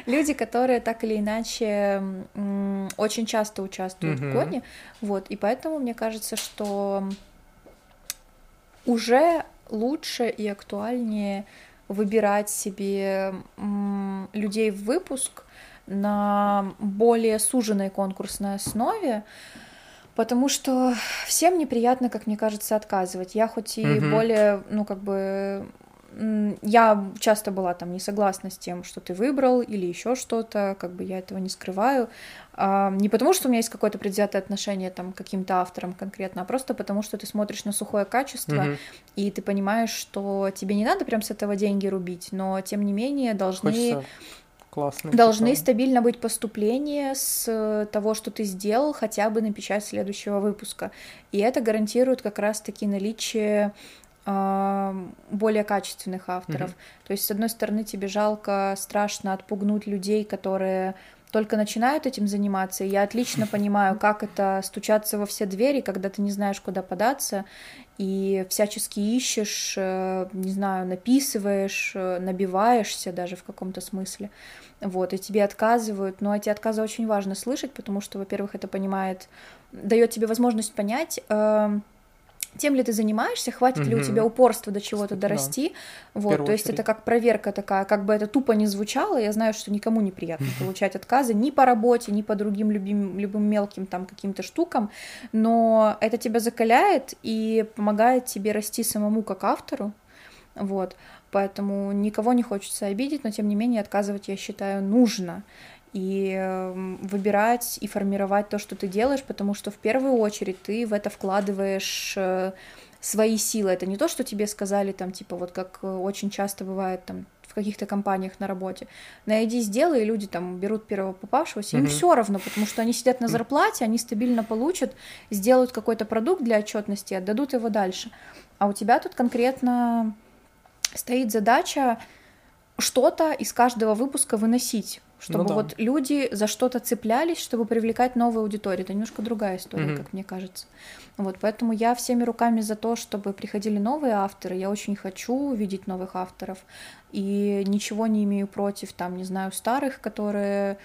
Люди, которые так или иначе очень часто участвуют в гоне. Вот, и поэтому мне кажется, что уже лучше и актуальнее выбирать себе людей в выпуск на более суженной конкурсной основе, потому что всем неприятно, как мне кажется, отказывать. Я хоть и mm-hmm. более, ну, как бы я часто была там не согласна с тем, что ты выбрал или еще что-то, как бы я этого не скрываю. А, не потому, что у меня есть какое-то предвзятое отношение там, к каким-то авторам конкретно, а просто потому, что ты смотришь на сухое качество, mm-hmm. и ты понимаешь, что тебе не надо прям с этого деньги рубить, но тем не менее должны... Хочется классный. Должны типа. стабильно быть поступления с того, что ты сделал, хотя бы на печать следующего выпуска. И это гарантирует как раз-таки наличие более качественных авторов. Mm-hmm. То есть, с одной стороны, тебе жалко, страшно отпугнуть людей, которые только начинают этим заниматься, и я отлично <laughs> понимаю, как это стучаться во все двери, когда ты не знаешь, куда податься, и всячески ищешь, э, не знаю, написываешь, э, набиваешься даже в каком-то смысле, вот, и тебе отказывают, но эти отказы очень важно слышать, потому что, во-первых, это понимает, дает тебе возможность понять, эм, тем ли ты занимаешься, хватит угу. ли у тебя упорства до чего-то дорасти. Да. Вот, то есть очередь. это как проверка такая, как бы это тупо не звучало, я знаю, что никому неприятно получать отказы ни по работе, ни по другим любим, любым мелким там каким-то штукам, но это тебя закаляет и помогает тебе расти самому как автору. Вот, поэтому никого не хочется обидеть, но тем не менее отказывать, я считаю, нужно и эм, выбирать и формировать то, что ты делаешь, потому что в первую очередь ты в это вкладываешь э, свои силы. Это не то, что тебе сказали там, типа, вот как э, очень часто бывает там в каких-то компаниях на работе. Найди, сделай, и люди там берут первого попавшегося, mm-hmm. им все равно, потому что они сидят на зарплате, они стабильно получат, сделают какой-то продукт для отчетности, отдадут его дальше. А у тебя тут конкретно стоит задача что-то из каждого выпуска выносить чтобы ну, да. вот люди за что-то цеплялись, чтобы привлекать новую аудиторию. Это немножко другая история, mm-hmm. как мне кажется. Вот, поэтому я всеми руками за то, чтобы приходили новые авторы. Я очень хочу видеть новых авторов. И ничего не имею против, там, не знаю, старых, которые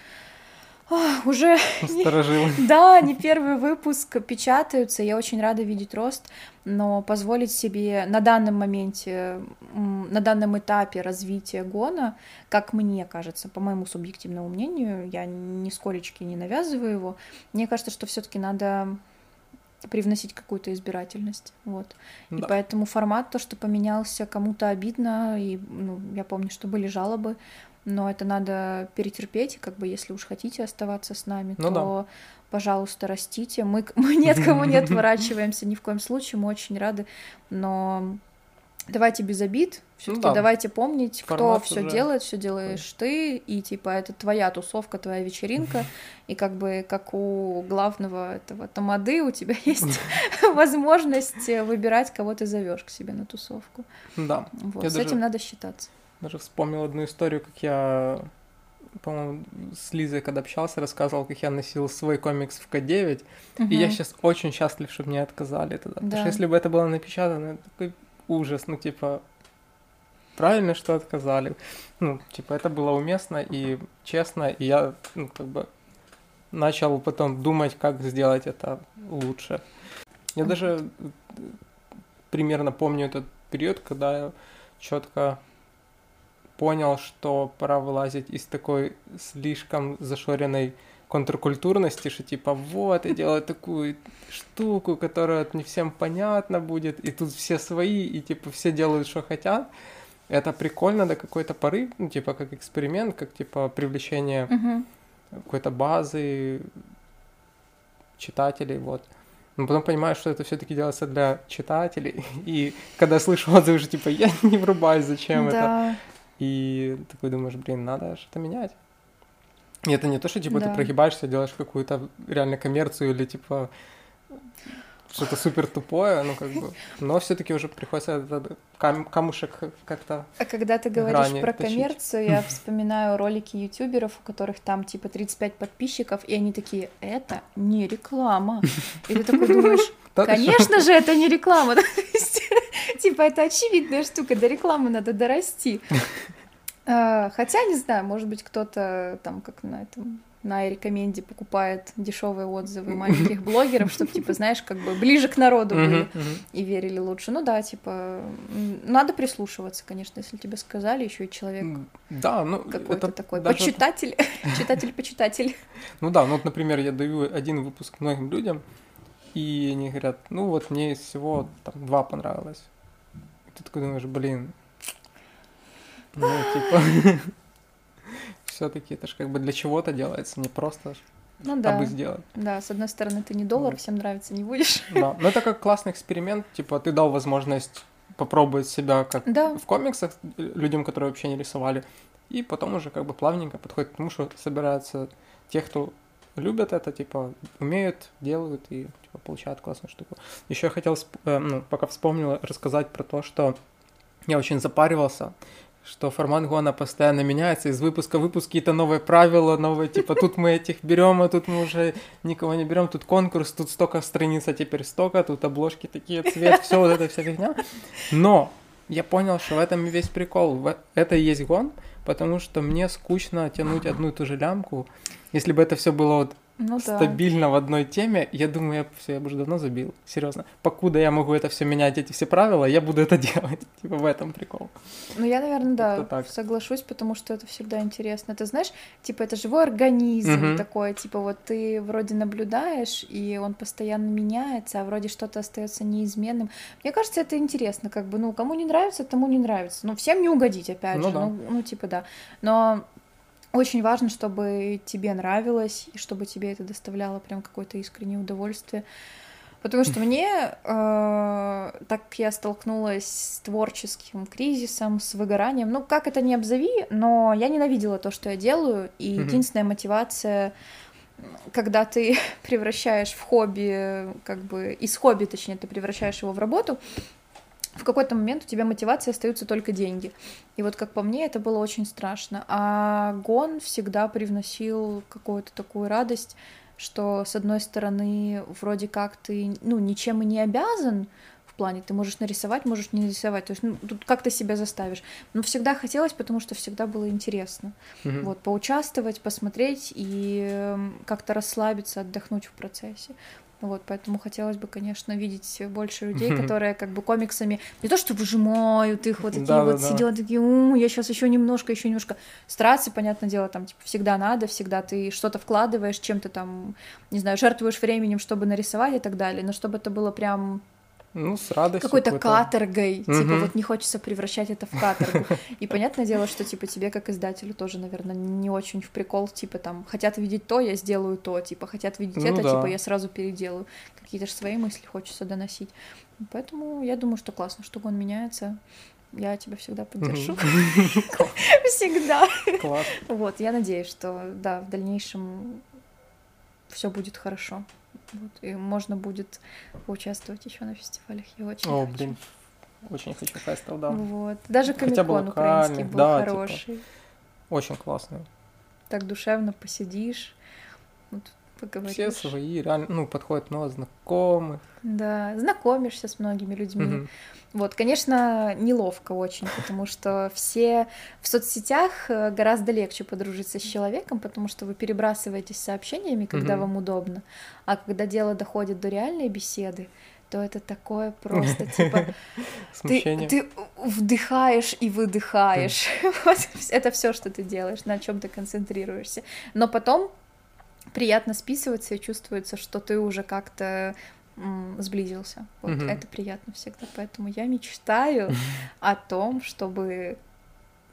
А, уже Сторожилы. <laughs> да, не первый выпуск печатаются. Я очень рада видеть рост, но позволить себе на данном моменте, на данном этапе развития гона, как мне кажется, по моему субъективному мнению, я нисколечки не навязываю его, мне кажется, что все-таки надо привносить какую-то избирательность, вот. И Да. поэтому формат, то, что поменялся, кому-то обидно, и ну, я помню, что были жалобы, но это надо перетерпеть, и как бы если уж хотите оставаться с нами, Ну то, пожалуйста, растите. Мы, <laughs> мы ни от кого не <laughs> отворачиваемся ни в коем случае, мы очень рады, но давайте без обид, все таки Ну да. давайте помнить, кто Формат все уже делает, все делаешь ты, и типа это твоя тусовка, твоя вечеринка, <laughs> и как бы как у главного этого тамады у тебя есть возможность э, выбирать, кого ты зовешь к себе на тусовку. Да. Вот, Я с даже- этим надо считаться. Даже вспомнил одну историю, как я, по-моему, с Лизой, когда общался, рассказывал, как я носил свой комикс в К9. И я сейчас очень счастлив, что мне отказали тогда. Потому Да. что если бы это было напечатано, это такой ужас. Ну, типа, правильно, что отказали. Ну, типа, это было уместно и честно. И я, ну, как бы, начал потом думать, как сделать это лучше. Я даже примерно помню этот период, когда я четко понял, что пора вылазить из такой слишком зашоренной контркультурности, что типа вот, я делаю такую штуку, которая не всем понятна будет, и тут все свои, и типа все делают, что хотят. Это прикольно до какой-то поры, ну, типа как эксперимент, как типа привлечение Мгм. какой-то базы читателей, вот. Но потом понимаю, что это все-таки делается для читателей. <laughs> И когда слышу отзывы, что типа я не врубаюсь, зачем это. И такой думаешь, блин, надо что-то менять. И это не то, что типа Да. ты прогибаешься, делаешь какую-то реально коммерцию или типа что-то супер тупое, ну как бы. Но все-таки уже приходится этот кам- камушек как-то. А когда ты говоришь про точить. коммерцию, я <laughs> вспоминаю ролики ютуберов, у которых там типа 35 подписчиков, и они такие, это не реклама. И ты такой думаешь, <laughs> конечно же, это не реклама. <laughs> <laughs> Типа, это очевидная штука, до рекламы надо дорасти. <laughs> А, Хотя, не знаю, может быть, кто-то там как на этом на рекоменде покупает дешевые отзывы маленьких <laughs> блогеров, чтобы, типа, знаешь, как бы ближе к народу были и верили лучше. Ну да, типа, надо прислушиваться, конечно, если тебе сказали, еще и человек Да, ну какой-то такой даже почитатель, читатель-почитатель. Ну да, ну вот, например, я даю один выпуск многим людям, и они говорят, ну вот мне из всего там два понравилось. И ты такой думаешь, блин, ну типа, <laughs> все-таки это же как бы для чего-то делается, не просто Ну да, абы сделать. да, с одной стороны, ты не доллар, Вот. всем нравится, не будешь. <laughs> Да, но это как классный эксперимент, типа ты дал возможность попробовать себя как Да, в комиксах людям, которые вообще не рисовали, и потом уже как бы плавненько подходит к тому, что собираются те, кто любят это, типа, умеют, делают и получают классную штуку. Еще я хотел, э, ну, пока вспомнил, рассказать про то, что я очень запаривался, что формат гона постоянно меняется, из выпуска в выпуск какие-то новые правила, новые, типа, тут мы этих берем, а тут мы уже никого не берем, тут конкурс, тут столько страниц, а теперь столько, тут обложки такие, цвет, все вот эта вся фигня. Но я понял, что в этом и весь прикол. Это и есть гон, потому что мне скучно тянуть одну и ту же лямку. Если бы это все было вот ну да. стабильно в одной теме, я думаю, я все, я бы уже давно забил. Серьезно. Покуда я могу это все менять, эти все правила, я буду это <laughs> делать. Типа в этом прикол. Ну, я, наверное, да, так. соглашусь, потому что это всегда интересно. Ты знаешь, типа, это живой организм Мгм. такой, типа, вот ты вроде наблюдаешь, и он постоянно меняется, а вроде что-то остается неизменным. Мне кажется, это интересно, как бы, ну, кому не нравится, тому не нравится. Ну, всем не угодить, опять Ну же, да. ну, ну, типа, да. Но очень важно, чтобы тебе нравилось, и чтобы тебе это доставляло прям какое-то искреннее удовольствие. Потому что мне, э, так как я столкнулась с творческим кризисом, с выгоранием, ну как это не обзови, но я ненавидела то, что я делаю, и Мгм. единственная мотивация, когда ты <laughs> превращаешь в хобби, как бы из хобби, точнее, ты превращаешь его в работу, в какой-то момент у тебя мотивация остаются только деньги. И вот как по мне, это было очень страшно. А гон всегда привносил какую-то такую радость, что с одной стороны вроде как ты ну ничем и не обязан в плане. Ты можешь нарисовать, можешь не нарисовать. То есть, ну, тут как ты себя заставишь. Но всегда хотелось, потому что всегда было интересно. Мгм. Вот, поучаствовать, посмотреть и эм, как-то расслабиться, отдохнуть в процессе. Вот, поэтому хотелось бы, конечно, видеть больше людей, которые как бы комиксами не то что выжимают их, вот такие Да-да-да. вот сидят, такие, «У, я сейчас еще немножко, еще немножко. Стараться, понятное дело, там типа всегда надо, всегда ты что-то вкладываешь, чем-то там, не знаю, жертвуешь временем, чтобы нарисовать и так далее, но чтобы это было прям Ну, с радостью. какой-то каторгой, типа Мгм. вот не хочется превращать это в каторгу. И понятное дело, что типа тебе как издателю тоже, наверное, не очень в прикол, типа там хотят видеть то, я сделаю то, типа хотят видеть Ну это, да. типа я сразу переделаю. Какие-то же свои мысли хочется доносить. Поэтому я думаю, что классно, что он меняется. Я тебя всегда поддержу. <laughs> Всегда. Класс. Вот, я надеюсь, что да, в дальнейшем все будет хорошо. Вот, и можно будет поучаствовать еще на фестивалях. Я очень О, хочу. блин. Очень хочу фестов, да. Вот. Даже Хотя комикон украинский был да, типа. хороший. Очень классно. Так душевно посидишь, вот, поговоришь. Все свои, реально, ну, подходят много знакомых. Да, знакомишься с многими людьми. Мгм. Вот, конечно, неловко очень, потому что все в соцсетях э, гораздо легче подружиться с человеком, потому что вы перебрасываетесь сообщениями, когда Мгм. вам удобно, а когда дело доходит до реальной беседы, то это такое просто, типа, <laughs> ты, ты вдыхаешь и выдыхаешь. <laughs> Вот это все, что ты делаешь, на чем ты концентрируешься. Но потом приятно списываться и чувствуется, что ты уже как-то сблизился. Вот Мгм. это приятно всегда. Поэтому я мечтаю <laughs> о том, чтобы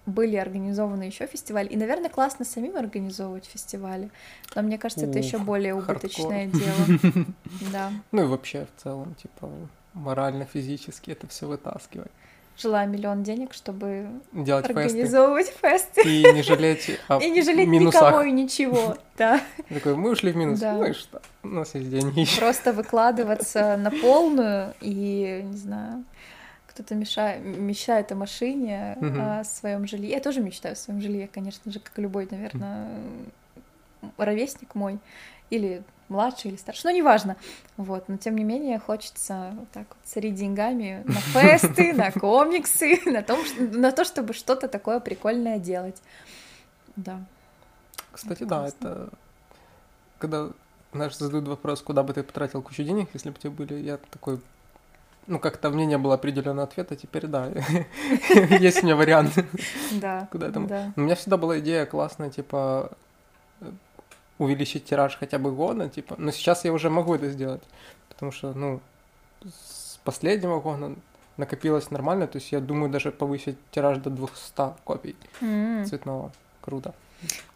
были организованы еще фестивали. И, наверное, классно самим организовывать фестивали. Но мне кажется, это еще более хардкор. убыточное <laughs> дело. Да. Ну и вообще в целом, типа, морально, физически это все вытаскивать. Желаю миллион денег, чтобы Делать фесты. организовывать фесты. И не жалеть о <laughs> И не жалеть минусах. никого и ничего, <laughs> да. Такой, мы ушли в минус. Да. Ну и что? У нас есть деньги. Просто выкладываться на полную и, не знаю, кто-то мешает, мечтает о машине, Мгм. о своем жилье. Я тоже мечтаю о своем жилье, конечно же, как любой, наверное, ровесник мой. Или младший, или старший, ну, неважно. Вот, но тем не менее хочется вот так вот сорить деньгами на <laughs> фесты, на комиксы, на, том, на то, чтобы что-то такое прикольное делать. Да. Кстати, да, это... Когда, знаешь, задают вопрос, куда бы ты потратил кучу денег, если бы у тебя были, я такой... Ну, как-то мне не было определенного ответа, теперь да. <laughs> Есть у меня вариант. Да. Куда там? Да. У меня всегда была идея классная, типа, увеличить тираж хотя бы года, типа, но сейчас я уже могу это сделать, потому что, ну, с последнего года накопилось нормально, то есть я думаю даже повысить тираж до 200 копий М. цветного. Круто.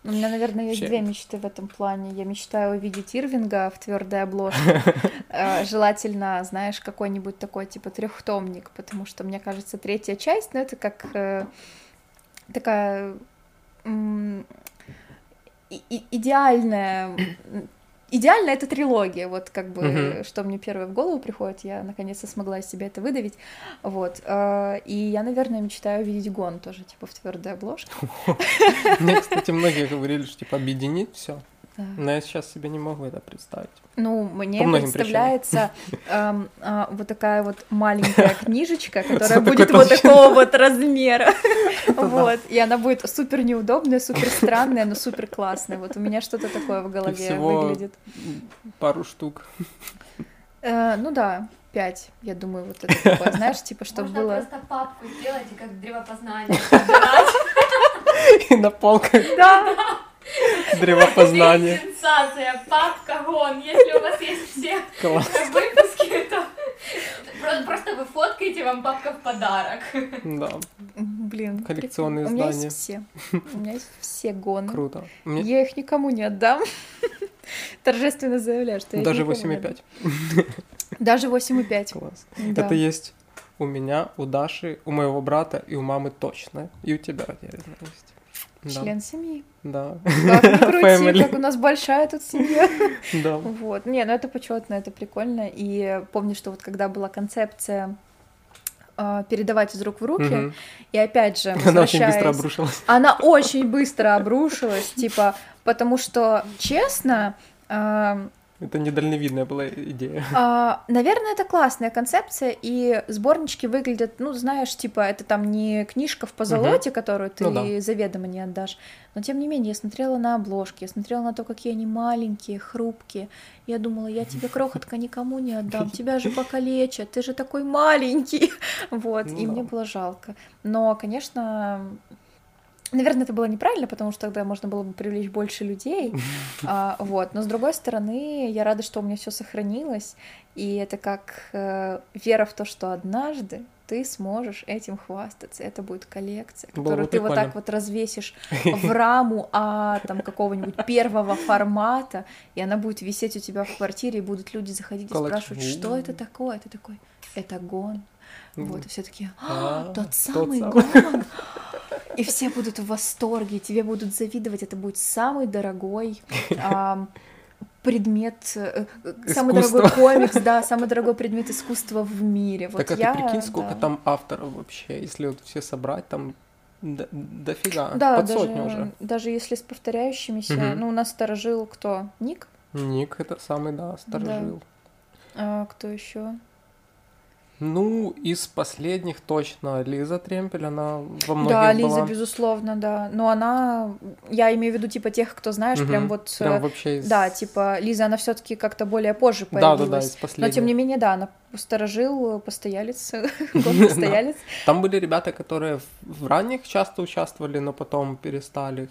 У меня, наверное, есть Вообще. две мечты в этом плане. Я мечтаю увидеть Ирвинга в твердой обложке. <laughs> Э, Желательно, знаешь, какой-нибудь такой типа трехтомник, потому что мне кажется, третья часть, ну это как э, такая и- идеальная. Идеально это трилогия, вот как бы, Мгм. что мне первое в голову приходит, я наконец-то смогла из себя это выдавить, вот, э, и я, наверное, мечтаю увидеть Гон тоже, типа, в твердой обложке, Мне, кстати, многие говорили, что, типа, объединить все, Да. но я сейчас себе не могу это представить. Ну, мне По представляется эм, а, вот такая вот маленькая <laughs> книжечка, которая будет вот такого вот размера. <laughs> да. Вот. И она будет супер неудобная, супер странная, но супер классная. Вот у меня что-то такое в голове всего выглядит. Пару штук. Э, Ну да, пять, я думаю, вот это <laughs> такое, знаешь, типа, чтобы Можно было... просто папку сделать и как древопознание собирать. И на полках Да, <laughs> древопознание. Сенсация, папка гон. Если у вас есть все Класс. выпуски, то про- просто вы фоткаете, вам папка в подарок. Да, блин. Коллекционные прикольно. У меня издания. есть все. <laughs> У меня есть все гоны. круто. Мне Я их никому не отдам. <laughs> Торжественно заявляю, что я даже никому не отдам. 8,5. Даже 8,5. Класс. Да. Это есть у меня, у Даши, у моего брата и у мамы точно. И у тебя, я знаю, есть. Да, Член семьи. да, Как ни <laughs> крути, как у нас большая тут семья. да. Вот. Не, ну это почетно, это прикольно. И помню, что вот когда была концепция а, передавать из рук в руки, Мгм. и опять же, Она очень быстро обрушилась. Она очень быстро обрушилась, типа, потому что, честно, а, Это недальновидная была идея. А, наверное, это классная концепция, и сборнички выглядят, ну, знаешь, типа, это там не книжка в позолоте, которую ты Ну да. заведомо не отдашь, но тем не менее, я смотрела на обложки, я смотрела на то, какие они маленькие, хрупкие, я думала, я тебе, крохотка, никому не отдам, тебя же покалечат, ты же такой маленький, <laughs> вот, Ну и да. мне было жалко. Но, конечно, Наверное, это было неправильно, потому что тогда можно было бы привлечь больше людей. <laughs> А, вот. Но с другой стороны, я рада, что у меня все сохранилось. И это как э, вера в то, что однажды ты сможешь этим хвастаться. Это будет коллекция, которую ты вот так вот развесишь <laughs> в раму а там какого-нибудь первого формата, и она будет висеть у тебя в квартире, и будут люди заходить и спрашивать, что это такое? Ты такой, это гон. Вот, Мгм. и все такие, А, тот самый. гон. <laughs> И все будут в восторге, тебе будут завидовать. Это будет самый дорогой ам, предмет, э, э, самый дорогой комикс, да, самый дорогой предмет искусства в мире. Вот так а я, ты прикинь, сколько да. там авторов вообще, если вот все собрать, там до- дофига, Да, под даже, сотню уже. даже если с повторяющимися, Мгм. ну, у нас сторожил кто? Ник? Ник это самый, да, сторожил. А, кто еще? Ну, из последних точно Лиза Тремпель, она во многих Да, Лиза, была. безусловно, да. Но она, я имею в виду, типа, тех, кто, знаешь, Мгм. прям вот... Прям вообще из... Да, типа, Лиза, она все таки как-то более позже Да, да, да, появилась. из Но последних. тем не менее, да, она сторожил, постоялец, <laughs> <laughs> постоялец. Там были ребята, которые в ранних часто участвовали, но потом перестали,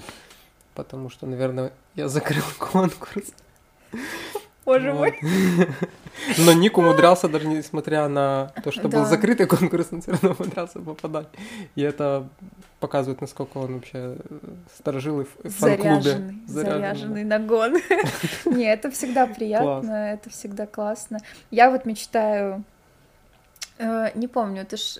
потому что, наверное, я закрыл <laughs> конкурс. Боже мой. <laughs> Но Ник умудрялся, даже несмотря на то, что был закрытый конкурс, он все равно умудрялся попадать. И это показывает, насколько он вообще э, сторожил и в фан-клубе. Заряженный, заряженный на гон. <laughs> Не, это всегда приятно, это всегда классно. Я вот мечтаю, э, не помню, ты ж...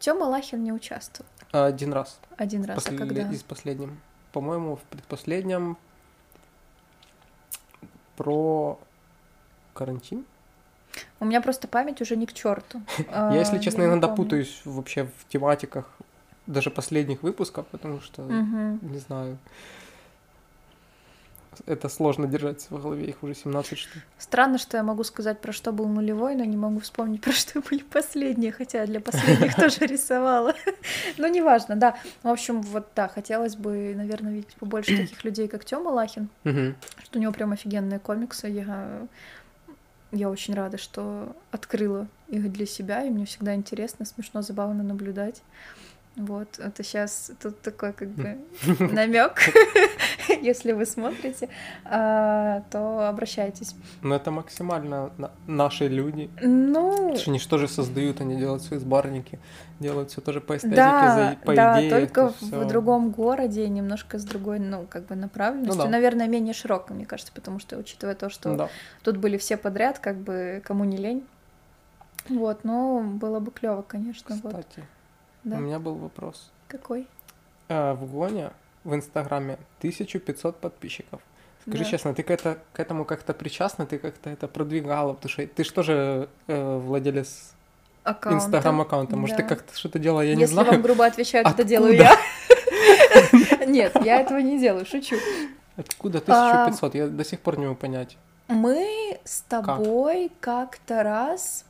Тёма Лахин не участвовал Один раз. один раз, а когда? Из последним. По-моему, в предпоследнем про карантин. У меня просто память уже не к черту. <laughs> Я, если честно, иногда путаюсь вообще в тематиках даже последних выпусков, потому что, не знаю, это сложно держать в голове, их уже 17 штук. Странно, что я могу сказать, про что был нулевой, но не могу вспомнить, про что были последние, хотя для последних <laughs> тоже рисовала. <laughs> Но неважно, да. В общем, вот да, хотелось бы, наверное, видеть побольше <clears throat> таких людей, как Тёма Лахин, что у него прям офигенные комиксы. Я, я очень рада, что открыла их для себя, и мне всегда интересно, смешно, забавно наблюдать. Вот, это сейчас тут такой как бы <laughs> намек, <laughs> если вы смотрите, а, то обращайтесь. Но это максимально на- наши люди. Ну, Потому что они что же создают, они делают свои сборники, делают все тоже по эстетике, да, за- по да, идее. только это в другом городе, немножко с другой, ну, как бы направленностью, Ну да. наверное, менее широкой, мне кажется, потому что, учитывая то, что Да. тут были все подряд, как бы кому не лень. Вот, но было бы клево, конечно, вот. Кстати, Да. у меня был вопрос. Какой? А, в Гоне в Инстаграме 1500 подписчиков. Скажи Да. честно, ты к, это, к этому как-то причастна, ты как-то это продвигала, потому что ты же тоже э, владелец Аккаунта. Инстаграм-аккаунта, может, ты Да. как-то что-то делала, я не Если знаю. вам грубо отвечают, это делаю я. <laughs> Нет, я этого не делаю, шучу. Откуда А, 1500? Я до сих пор не могу понять. Мы с тобой как-то раз,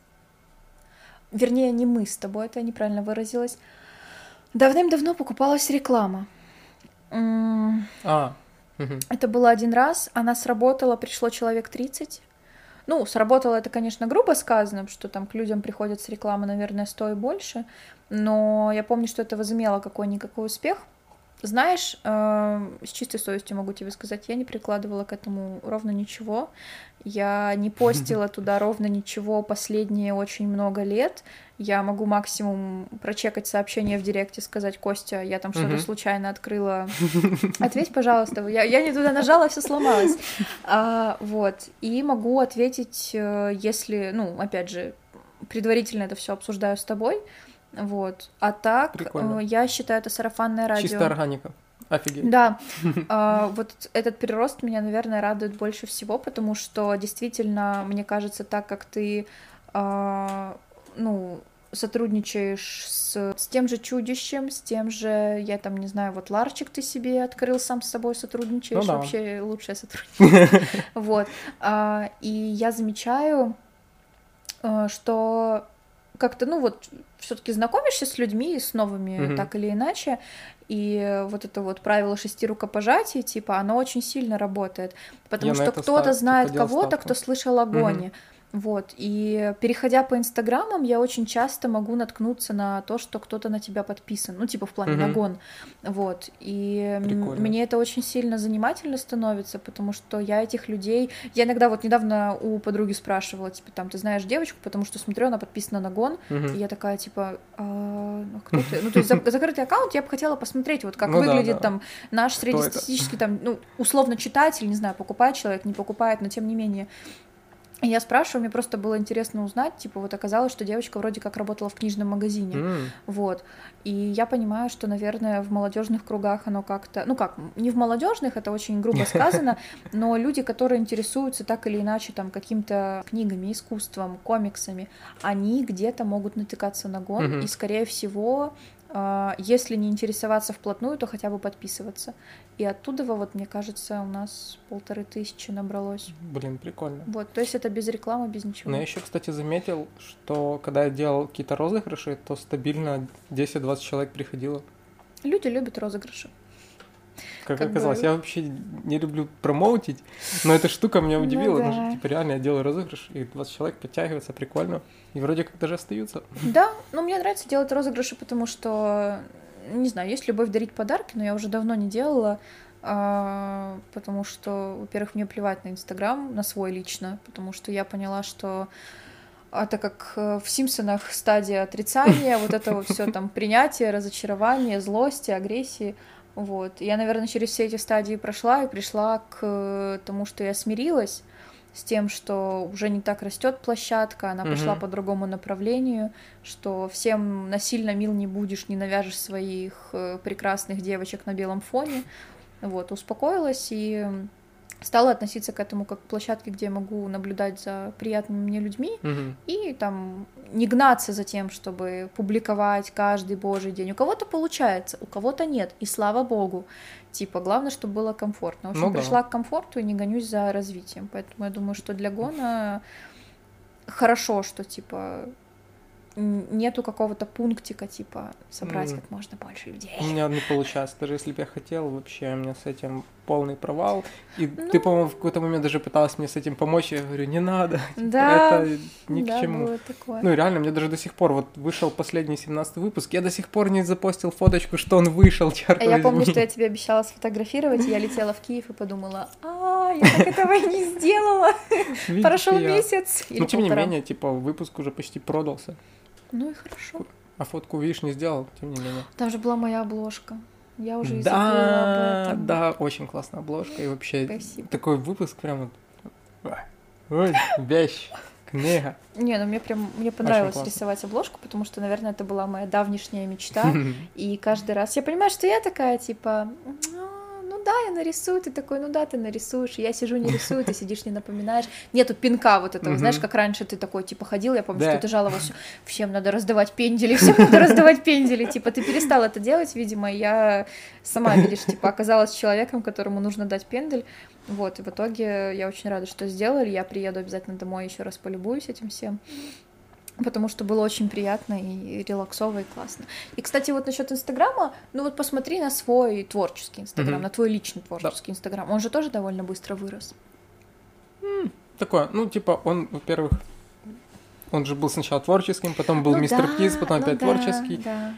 вернее, не мы с тобой, это я неправильно выразилась, давным-давно покупалась реклама. А. Это было один раз, она сработала, пришло человек 30. Ну, сработало это, конечно, грубо сказано, что там к людям приходят с рекламы, наверное, 100 и больше, но я помню, что это возымело какой-никакой успех. Знаешь, э, с чистой совестью могу тебе сказать, я не прикладывала к этому ровно ничего. Я не <laughs> постила туда ровно ничего последние очень много лет. Я могу максимум прочекать сообщение в директе, сказать, Костя, я там что-то случайно открыла. <laughs> Ответь, пожалуйста. Я, я не туда нажала, все сломалось. А, вот. И могу ответить, э, если, ну, опять же, предварительно это все обсуждаю с тобой. Вот. А так, Прикольно. э, я считаю это сарафанное радио. Чисто органика. Офигеть. Да, <laughs> А, вот этот прирост меня, наверное, радует больше всего, потому что действительно, мне кажется, так как ты, а, ну, сотрудничаешь с, с тем же чудищем, с тем же, я там не знаю, вот Ларчик ты себе открыл сам с собой сотрудничаешь, Ну да. вообще лучшее <laughs> сотрудничество. Вот. А, И я замечаю, э, что как-то, ну вот, все-таки знакомишься с людьми, с новыми, Мгм. так или иначе, и вот это вот правило шести рукопожатий, типа, оно очень сильно работает, потому Я на что кто-то знает типа кого-то, кто слышал о Гоне. Вот, и переходя по инстаграмам, я очень часто могу наткнуться на то, что кто-то на тебя подписан, ну, типа в плане Мгм. нагон, вот, и Прикольно. мне это очень сильно занимательно становится, потому что я этих людей, я иногда вот недавно у подруги спрашивала, типа, там, ты знаешь девочку, потому что смотрю, она подписана на гон, Мгм. и я такая, типа, «А, ну, кто ты? <laughs> Ну, то есть за- закрытый аккаунт, я бы хотела посмотреть, вот как Ну да, выглядит да. там наш среднестатистический, там, ну, условно читатель, не знаю, покупает человек, не покупает, но тем не менее. И я спрашиваю, мне просто было интересно узнать, типа, вот оказалось, что девочка вроде как работала в книжном магазине, М, вот. И я понимаю, что, наверное, в молодежных кругах оно как-то, ну как, не в молодежных, это очень грубо <laughs> сказано, но люди, которые интересуются так или иначе там каким-то книгами, искусством, комиксами, они где-то могут натыкаться на гон, Мгм. и, скорее всего, если не интересоваться вплотную, то хотя бы подписываться. И оттуда, вот, мне кажется, у нас полторы тысячи набралось. Блин, прикольно. Вот, то есть это без рекламы, без ничего. Но я еще, кстати, заметил, что когда я делал какие-то розыгрыши, то стабильно 10-20 человек приходило. Люди любят розыгрыши. Как, Как оказалось, бы- я вообще не люблю промоутить, но эта штука меня Ну удивила. Ну, да. типа, реально, я делаю розыгрыш, и 20 человек подтягивается, прикольно. И вроде как даже остаются. Да, но мне нравится делать розыгрыши, потому что, не знаю, есть любовь дарить подарки, но я уже давно не делала, а, потому что, во-первых, мне плевать на Инстаграм, на свой лично, потому что я поняла, что а так как э, в Симпсонах стадия отрицания, вот это вот все там принятие, разочарование, злости, агрессии, вот. Я, наверное, через все эти стадии прошла и пришла к э, тому, что я смирилась с тем, что уже не так растет площадка, она пошла Мгм. по другому направлению, что всем насильно мил не будешь, не навяжешь своих э, прекрасных девочек на белом фоне. Вот, успокоилась и стала относиться к этому как к площадке, где я могу наблюдать за приятными мне людьми Мгм. и там не гнаться за тем, чтобы публиковать каждый божий день. У кого-то получается, у кого-то нет, и слава богу. Типа, главное, чтобы было комфортно. В общем, Ну да. пришла к комфорту и не гонюсь за развитием. Поэтому я думаю, что для гона хорошо, что типа нету какого-то пунктика, типа, собрать М. как можно больше людей. У меня не получается. Даже если бы я хотел, вообще у меня с этим полный провал. И Ну. ты, по-моему, в какой-то момент даже пыталась мне с этим помочь. Я говорю, не надо. <laughs> типа, Да, Это ни да, к чему. было такое. Ну реально, мне даже до сих пор, вот вышел последний 17 выпуск, я до сих пор не запостил фоточку, что он вышел, <laughs> черт А я помню, что я тебе обещала сфотографировать, и я летела в Киев и подумала, а, я <laughs> так этого и не сделала. Прошел месяц Ну, тем не менее, типа, выпуск уже почти продался. Ну и хорошо. А фотку, видишь, не сделал, тем не менее. Там же была моя обложка. Я уже и Да, об этом. да, очень классная обложка. И вообще, Спасибо. такой выпуск прям вот... Ой, вещь, книга. Не, ну мне прям мне понравилось рисовать обложку, потому что, наверное, это была моя давнишняя мечта. <laughs> И каждый раз я понимаю, что я такая, типа, «А, ну да, я нарисую, ты такой, ну да, ты нарисуешь. Я сижу, не рисую, ты сидишь, не напоминаешь. Нету пинка вот этого, знаешь, как раньше ты такой, типа, ходил, я помню, что ты жаловался, всем надо раздавать пендели, всем надо раздавать пендели. Типа, ты перестал это делать, видимо, я сама, видишь, типа, оказалась человеком, которому нужно дать пендель. Вот, и в итоге я очень рада, что сделали. Я приеду обязательно домой, еще раз полюбуюсь этим всем. Потому что было очень приятно и релаксово, и классно. И, кстати, вот насчет Инстаграма, ну вот посмотри на свой творческий Инстаграм, Мгм. на твой личный творческий Инстаграм. Он же тоже довольно быстро вырос. Такое, ну, типа, он, во-первых, он же был сначала творческим, потом был Ну мистер да, Киз, потом ну опять да, творческий. да.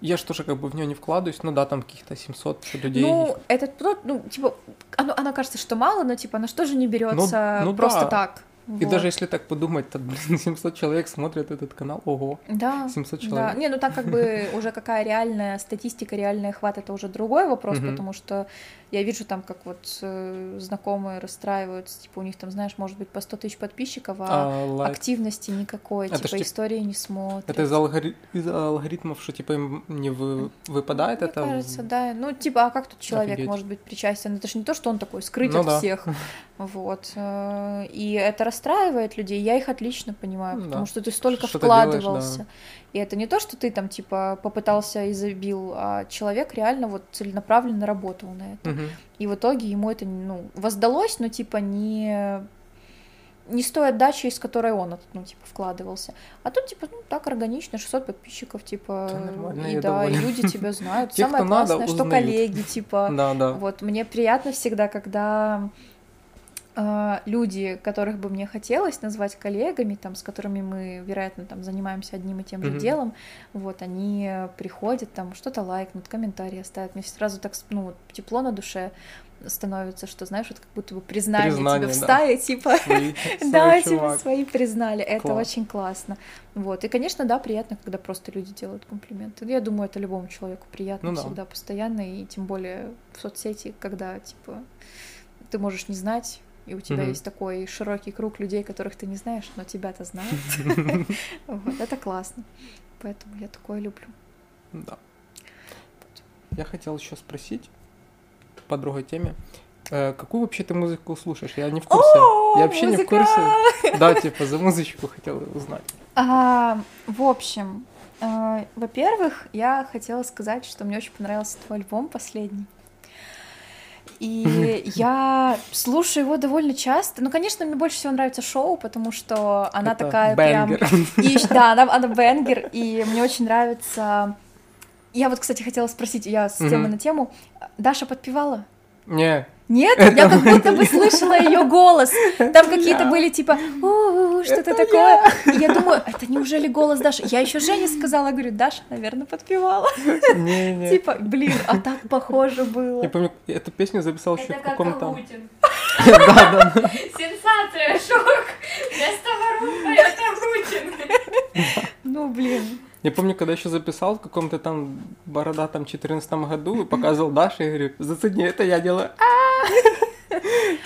Я ж тоже как бы в него не вкладываюсь, ну да, там каких-то 700 людей. Ну, этот плод, ну, типа, оно, оно кажется, что мало, но, типа, на что же не берется ну просто да. так? И Вот. даже если так подумать, то, блин, <laughs> 700 человек смотрят этот канал, ого, Да, 700 Да, человек. не, ну так как бы <laughs> уже какая реальная статистика, реальный охват, это уже другой вопрос, потому что Я вижу там, как вот э, знакомые расстраиваются, типа у них там, знаешь, может быть по 100 тысяч подписчиков, а, А, лайк. активности никакой, Это ж типа тип- истории не смотрят. Это из, алгори- из алгоритмов, что типа им не вы... выпадает Мне это? кажется, да. Ну, типа, а как тут человек Офигеть. может быть причастен? Это же не то, что он такой скрыть Ну от да. всех. <laughs> Вот. э, И это расстраивает людей. Я их отлично понимаю, Ну потому да. что ты столько Что ты делаешь, вкладывался. да. И это не то, что ты там, типа, попытался и забил, а человек реально вот целенаправленно работал на это. Мгм. И в итоге ему это, ну, воздалось, но, типа, не не с той отдачей, из которой он, ну, типа, вкладывался. А тут, типа, ну, так органично, 600 подписчиков, типа, Да, и да, и люди тебя <laughs> знают. Те, Самое кто надо, классное, что коллеги, типа, Да, да. вот, мне приятно всегда, когда люди, которых бы мне хотелось назвать коллегами, там, с которыми мы, вероятно, там, занимаемся одним и тем же Мгм. делом, вот, они приходят, там, что-то лайкнут, комментарии оставят, мне сразу так, ну, тепло на душе становится, что, знаешь, вот как будто бы признание, Признание, тебе да. вставить, типа, <laughs> <laughs> Свои- да, свой типа, свои признали, это Класс. очень классно, вот, и, конечно, да, приятно, когда просто люди делают комплименты, я думаю, это любому человеку приятно Ну да. всегда, постоянно, и тем более в соцсети, когда, типа, ты можешь не знать, и у тебя Мгм. есть такой широкий круг людей, которых ты не знаешь, но тебя-то знают. <laughs> Вот, это классно. Поэтому я такое люблю. Да. Я хотел еще спросить по другой теме. Э, какую вообще ты музыку слушаешь? Я не в курсе. Я вообще не в курсе. <laughs> Да, типа за музычку хотел узнать. А, в общем, э, во-первых, я хотела сказать, что мне очень понравился твой альбом последний. И <laughs> я слушаю его довольно часто. Ну, конечно, мне больше всего нравится шоу, потому что она Это такая прям... бэнгер. <laughs> И, да, она, она <laughs> бенгер, и мне очень нравится... Я вот, кстати, хотела спросить, я с темы на тему. Даша подпевала? Не, Нет, я как будто бы слышала ее голос. Там какие-то были типа что-то такое. И я думаю, это неужели голос Даши? Я еще Жене сказала, говорю, Даша, наверное, подпевала. не, не. <laughs> Типа, блин, а так похоже было. Я помню, эту песню записал еще Это в как каком-то... <laughs> Да, да, да. Сенсация, шок. Вместо ворон поет Агутин. Ну, блин. Я помню, когда еще записал в каком-то там бородатом 14 году и показывал Даше, и говорю, зацени, это я делаю.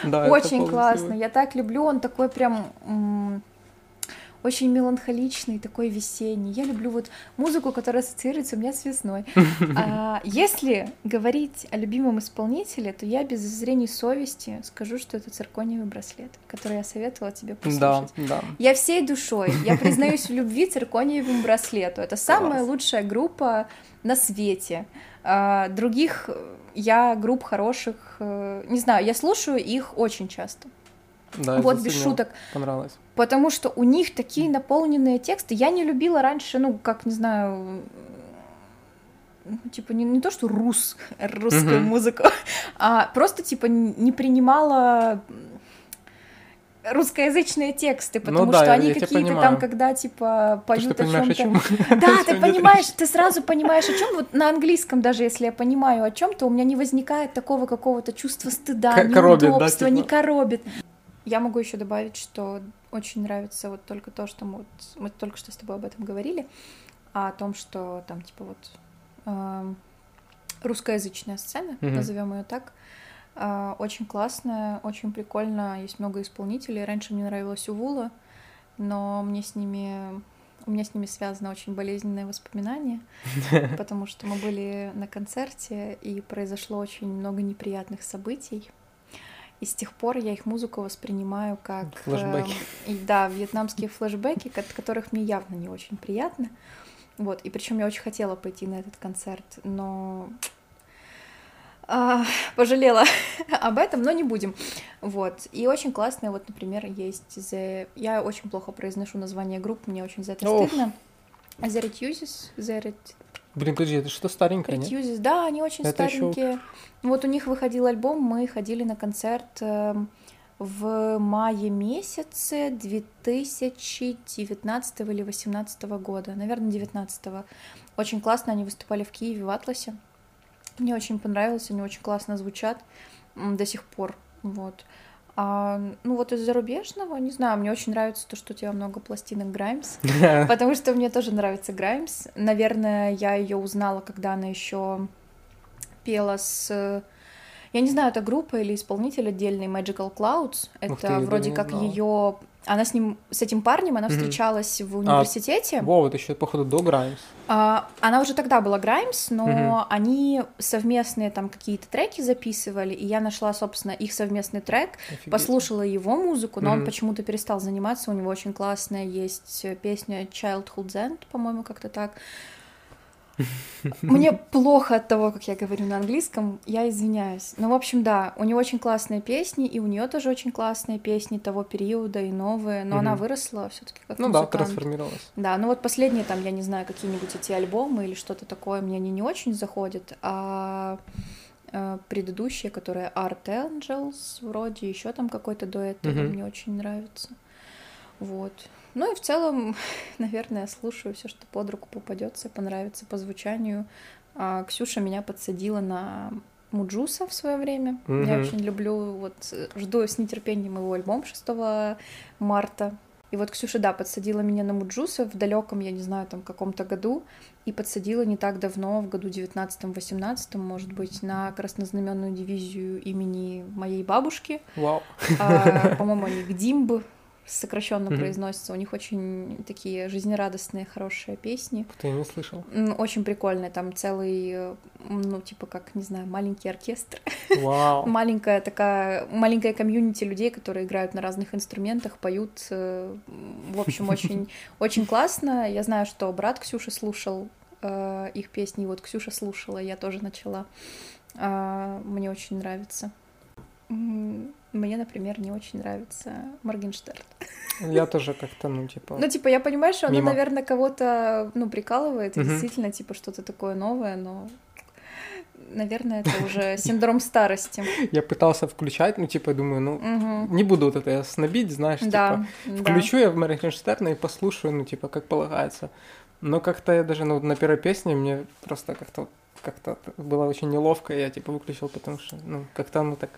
<laughs> Очень классно. Я так люблю, он такой прям очень меланхоличный, такой весенний. Я люблю вот музыку, которая ассоциируется у меня с весной. <laughs> А, если говорить о любимом исполнителе, то я без зрения совести скажу, что это циркониевый браслет, который я советовала тебе послушать. Да, да. Я всей душой, я признаюсь в любви циркониевому браслету. Это самая Класс. лучшая группа на свете. А, Других я групп хороших, э, не знаю, я слушаю их очень часто. Да, вот без шуток. Понравилось. Потому что у них такие наполненные тексты. Я не любила раньше, ну, как, не знаю, ну, типа, не, не то, что рус, <laughs> русскую Мгм. музыку, <laughs> а просто, типа, не принимала русскоязычные тексты, потому Ну да, что они какие-то там, когда, типа, поют ты о чем-то. чем. <laughs> Да, ты понимаешь, ты сразу понимаешь, о чем. Вот на английском, даже если я понимаю о чем-то, у меня не возникает такого какого-то чувства стыда, коробит, да, неудобства, не типа? коробит. Я могу еще добавить, что очень нравится вот только то, что мы, вот, мы только что с тобой об этом говорили, а о том, что там типа вот эм, русскоязычная сцена, Мгм. назовем ее так, э, очень классная, очень прикольно, есть много исполнителей. Раньше мне нравилась Увула, но мне с ними у меня с ними связано очень болезненное воспоминание, <laughs> потому что мы были на концерте, и произошло очень много неприятных событий. И с тех пор я их музыку воспринимаю как... э, Флэшбэки. и, да, вьетнамские флешбеки, от которых мне явно не очень приятно. Вот, и причем я очень хотела пойти на этот концерт, но а, пожалела <laughs> об этом, но не будем. Вот. И очень классная, вот, например, есть The... Я очень плохо произношу название групп, мне очень за это Оф. стыдно. The Retuses, The Ret- Блин, подожди, это что старенькое, нет? Retuses, да, они очень Это старенькие. Вот у них выходил альбом, мы ходили на концерт эм, в мае месяце 2019 или 2018 года, наверное, 19 Очень классно они выступали в Киеве, в Атласе. Мне очень понравилось, они очень классно звучат до сих пор, вот. А, ну вот из зарубежного, не знаю, мне очень нравится то, что у тебя много пластинок Граймс, <laughs> потому что мне тоже нравится Граймс. Наверное, я ее узнала, когда она еще пела с... Я не знаю, это группа или исполнитель отдельный Magical Clouds. Это ты, вроде как ее. Она с ним, с этим парнем, она Мгм. встречалась в университете. Во, вот еще, походу, до Граймс. А, она уже тогда была Граймс, но Мгм. они совместные там какие-то треки записывали, и я нашла, собственно, их совместный трек, Офигеть. послушала его музыку, но он Мгм. почему-то перестал заниматься, у него очень классная есть песня Childhood Zen, по-моему, как-то так. <laughs> Мне плохо от того, как я говорю на английском, я извиняюсь. Но, в общем, да, у него очень классные песни, и у нее тоже очень классные песни того периода и новые, но она Мгм. выросла все таки как Ну да, музыкант. трансформировалась. Да, ну вот последние там, я не знаю, какие-нибудь эти альбомы или что-то такое мне они не очень заходят, а э, предыдущие, которые Art Angels, вроде еще там какой-то этого Мгм. мне очень нравится. Вот. Ну и в целом, <laughs> наверное, слушаю все, что под руку попадется, понравится по звучанию. А Ксюша меня подсадила на Муджуса в свое время. Я Мгм. очень люблю, вот жду с нетерпением его альбом 6 марта. И вот Ксюша, да, подсадила меня на Муджуса в далеком, я не знаю, там каком-то году, и подсадила не так давно, в году 19-18, может быть, на краснознаменную дивизию имени моей бабушки. Вау. А, По-моему, они Гдимб сокращенно Мгм. произносятся. У них очень такие жизнерадостные, хорошие песни. Ты, я не слышал. Очень прикольные. Там целый, э, ну, типа, как, не знаю, маленький оркестр. Вау. <laughs> Маленькая такая, маленькая комьюнити людей, которые играют на разных инструментах, поют. э, В общем, очень, <laughs> очень классно. Я знаю, что брат Ксюши слушал э, их песни. Вот Ксюша слушала, я тоже начала. А, Мне очень нравится. Мне, например, не очень нравится Моргенштерн. Я тоже как-то, ну, типа... Ну, типа, я понимаю, что она, наверное, кого-то, ну, прикалывает, и действительно, типа, что-то такое новое, но, наверное, это уже <laughs> синдром старости. Я пытался включать, ну, типа, думаю, ну, не буду вот это я снобить, знаешь, Да, типа, да. включу я в Моргенштерна и послушаю, ну, типа, как полагается. Но как-то я даже, ну, на первой песне мне просто как-то как-то было очень неловко, и я, типа, выключил, потому что, ну, как-то, ну, так,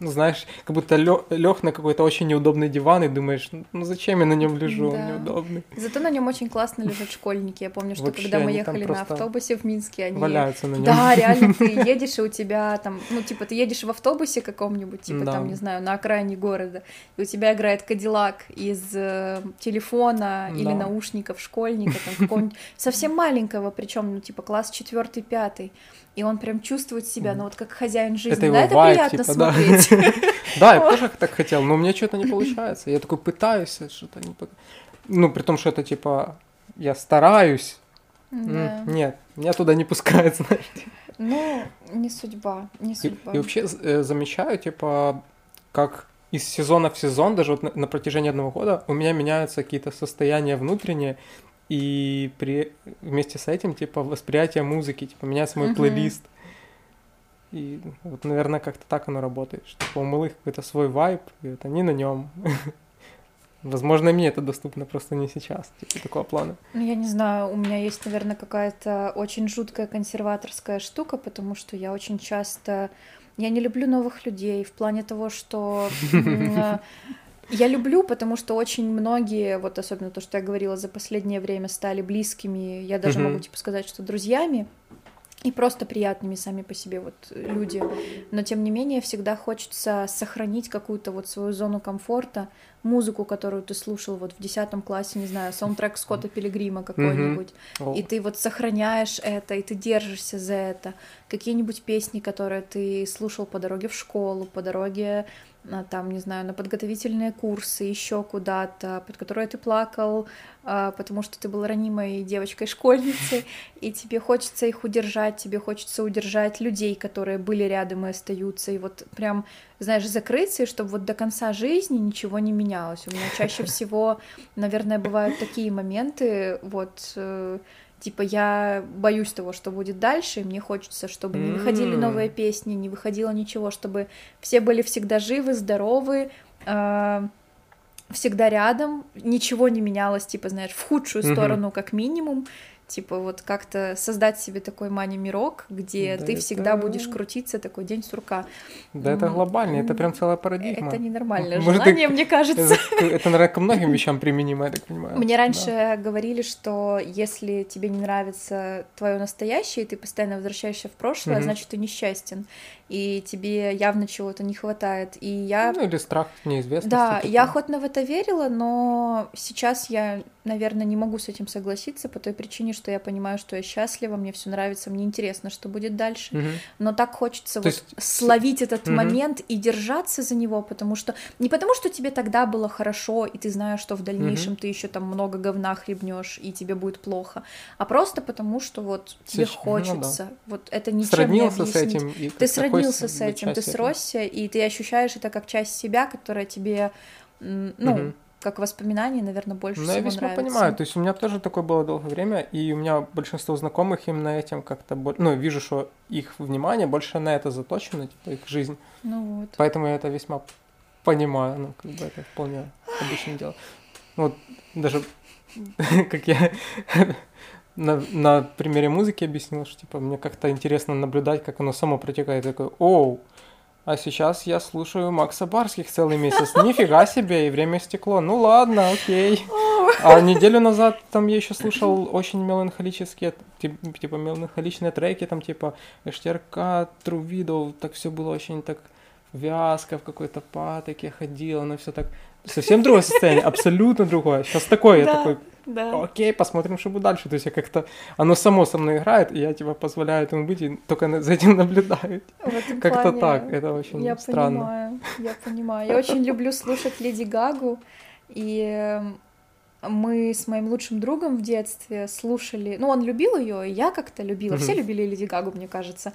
ну, знаешь, как будто лег на какой-то очень неудобный диван и думаешь, ну, зачем я на нем лежу, он Да. неудобный. Зато на нем очень классно лежат школьники. Я помню, что Вообще, когда мы ехали на автобусе в Минске, они... Валяются на нем. Да, <laughs> реально, ты едешь, и у тебя там, ну, типа, ты едешь в автобусе каком-нибудь, типа, Да. там, не знаю, на окраине города, и у тебя играет Кадиллак из э, телефона или Да. наушников школьника, там, какого-нибудь совсем маленького, причем, ну, типа, класс четвертый, пятый, и он прям чувствует себя, ну, вот как хозяин жизни, его да, это вайб, приятно типа, смотреть. <laughs> Да, я тоже так хотел, но у меня что-то не <laughs> получается. Я такой пытаюсь, что-то не... Ну, при том, что это, типа, я стараюсь. Нет, меня туда не пускают, <laughs> знаешь. Ну, не судьба, не судьба. и вообще э, замечаю, типа, как из сезона в сезон, даже вот на, на протяжении одного года, у меня меняются какие-то состояния внутренние, и при, вместе с этим, типа, восприятие музыки, типа, меняется мой Мгм. плейлист. И вот, наверное, как-то так оно работает, что типа, у малых какой-то свой вайб, и вот они на нем. <laughs> Возможно, мне это доступно просто не сейчас, типа, такого плана. Ну, я не знаю, у меня есть, наверное, какая-то очень жуткая консерваторская штука, потому что я очень часто... Я не люблю новых людей в плане того, что... <laughs> Я люблю, потому что очень многие, вот особенно то, что я говорила, за последнее время стали близкими, я даже Мгм. могу типа сказать, что друзьями, и просто приятными сами по себе вот люди. Но тем не менее всегда хочется сохранить какую-то вот свою зону комфорта, музыку, которую ты слушал вот в 10 классе, не знаю, саундтрек Скотта Пилигрима какой-нибудь, О, и ты вот сохраняешь это, и ты держишься за это. Какие-нибудь песни, которые ты слушал по дороге в школу, по дороге, а, там, не знаю, на подготовительные курсы, еще куда-то, под которые ты плакал, а, потому что ты был ранимой девочкой-школьницей, <laughs> и тебе хочется их удержать, тебе хочется удержать людей, которые были рядом и остаются, и вот прям, знаешь, закрыться, и чтобы вот до конца жизни ничего не менялось. У меня чаще <laughs> всего, наверное, бывают такие моменты, вот, э, типа я боюсь того, что будет дальше, и мне хочется, чтобы не выходили новые песни, не выходило ничего, чтобы все были всегда живы, здоровы, э, всегда рядом, ничего не менялось, типа, знаешь, в худшую сторону как минимум, типа вот как-то создать себе такой мани-мирок, где Да ты всегда это- будешь крутиться, такой день сурка. Да это глобально, это прям целая парадигма. Это ненормальное <laughs> Может, желание, мне <laughs> кажется. Это, наверное, ко многим вещам применимо, я так понимаю. Мне Да. раньше говорили, что если тебе не нравится твое настоящее, и ты постоянно возвращаешься в прошлое, Мгм. значит, ты несчастен. И тебе явно чего-то не хватает. И я... Ну или страх неизвестности. Да, такой. я охотно в это верила, но сейчас я, наверное, не могу с этим согласиться по той причине, что я понимаю, что я счастлива, мне все нравится, мне интересно, что будет дальше. Мгм. Но так хочется То вот есть словить этот Мгм. момент и держаться за него, потому что не потому, что тебе тогда было хорошо, и ты знаешь, что в дальнейшем ты еще там много говна хлебнешь, и тебе будет плохо, а просто потому, что вот тебе Сеч- ну да. хочется. Вот это ничем Сроднился не с объяснить. этим. и Ты как сроднился с этим, ты этого. сросся, и ты ощущаешь это как часть себя, которая тебе, ну, Мгм. как воспоминание, наверное, больше Ну, я всего весьма нравится. понимаю. То есть у меня тоже такое было долгое время, и у меня большинство знакомых именно этим как-то... Ну, вижу, что их внимание больше на это заточено, типа их жизнь. Ну вот. Поэтому я это весьма понимаю. Ну, как бы это вполне обычное дело. Вот даже <laughs> как я на, на примере музыки объяснил, что типа мне как-то интересно наблюдать, как оно само протекает. Я такой, оу, а сейчас я слушаю Макса Барских целый месяц. <laughs> Нифига себе, и время стекло. Ну ладно, окей. А неделю назад там я еще слушал очень меланхолические, тип- типа меланхоличные треки, там типа Эштерка, Widow, так все было очень так вязко, в какой-то патоке ходила, но все так... Совсем другое состояние, <laughs> абсолютно другое. Сейчас такое, я такой, Да. окей, посмотрим, что будет дальше. То есть я как-то, оно само со мной играет, и я типа позволяю этому быть, и только за этим <laughs> наблюдаю. Этом Как-то плане так, это очень я странно. понимаю, я понимаю. Я очень люблю слушать Леди Гагу, и эм, мы с моим лучшим другом в детстве слушали, ну, он любил ее, и я как-то любила, все Мгм. любили Леди Гагу, мне кажется,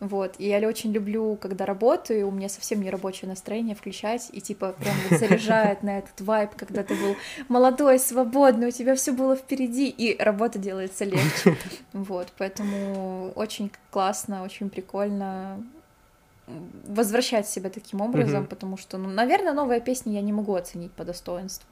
вот, и я очень люблю, когда работаю, у меня совсем не рабочее настроение включать, и типа прям вот заряжает на этот вайб, когда ты был молодой, свободный, у тебя все было впереди, и работа делается легче, вот, поэтому очень классно, очень прикольно возвращать себя таким образом, Мгм. потому что, ну, наверное, новые песни я не могу оценить по достоинству.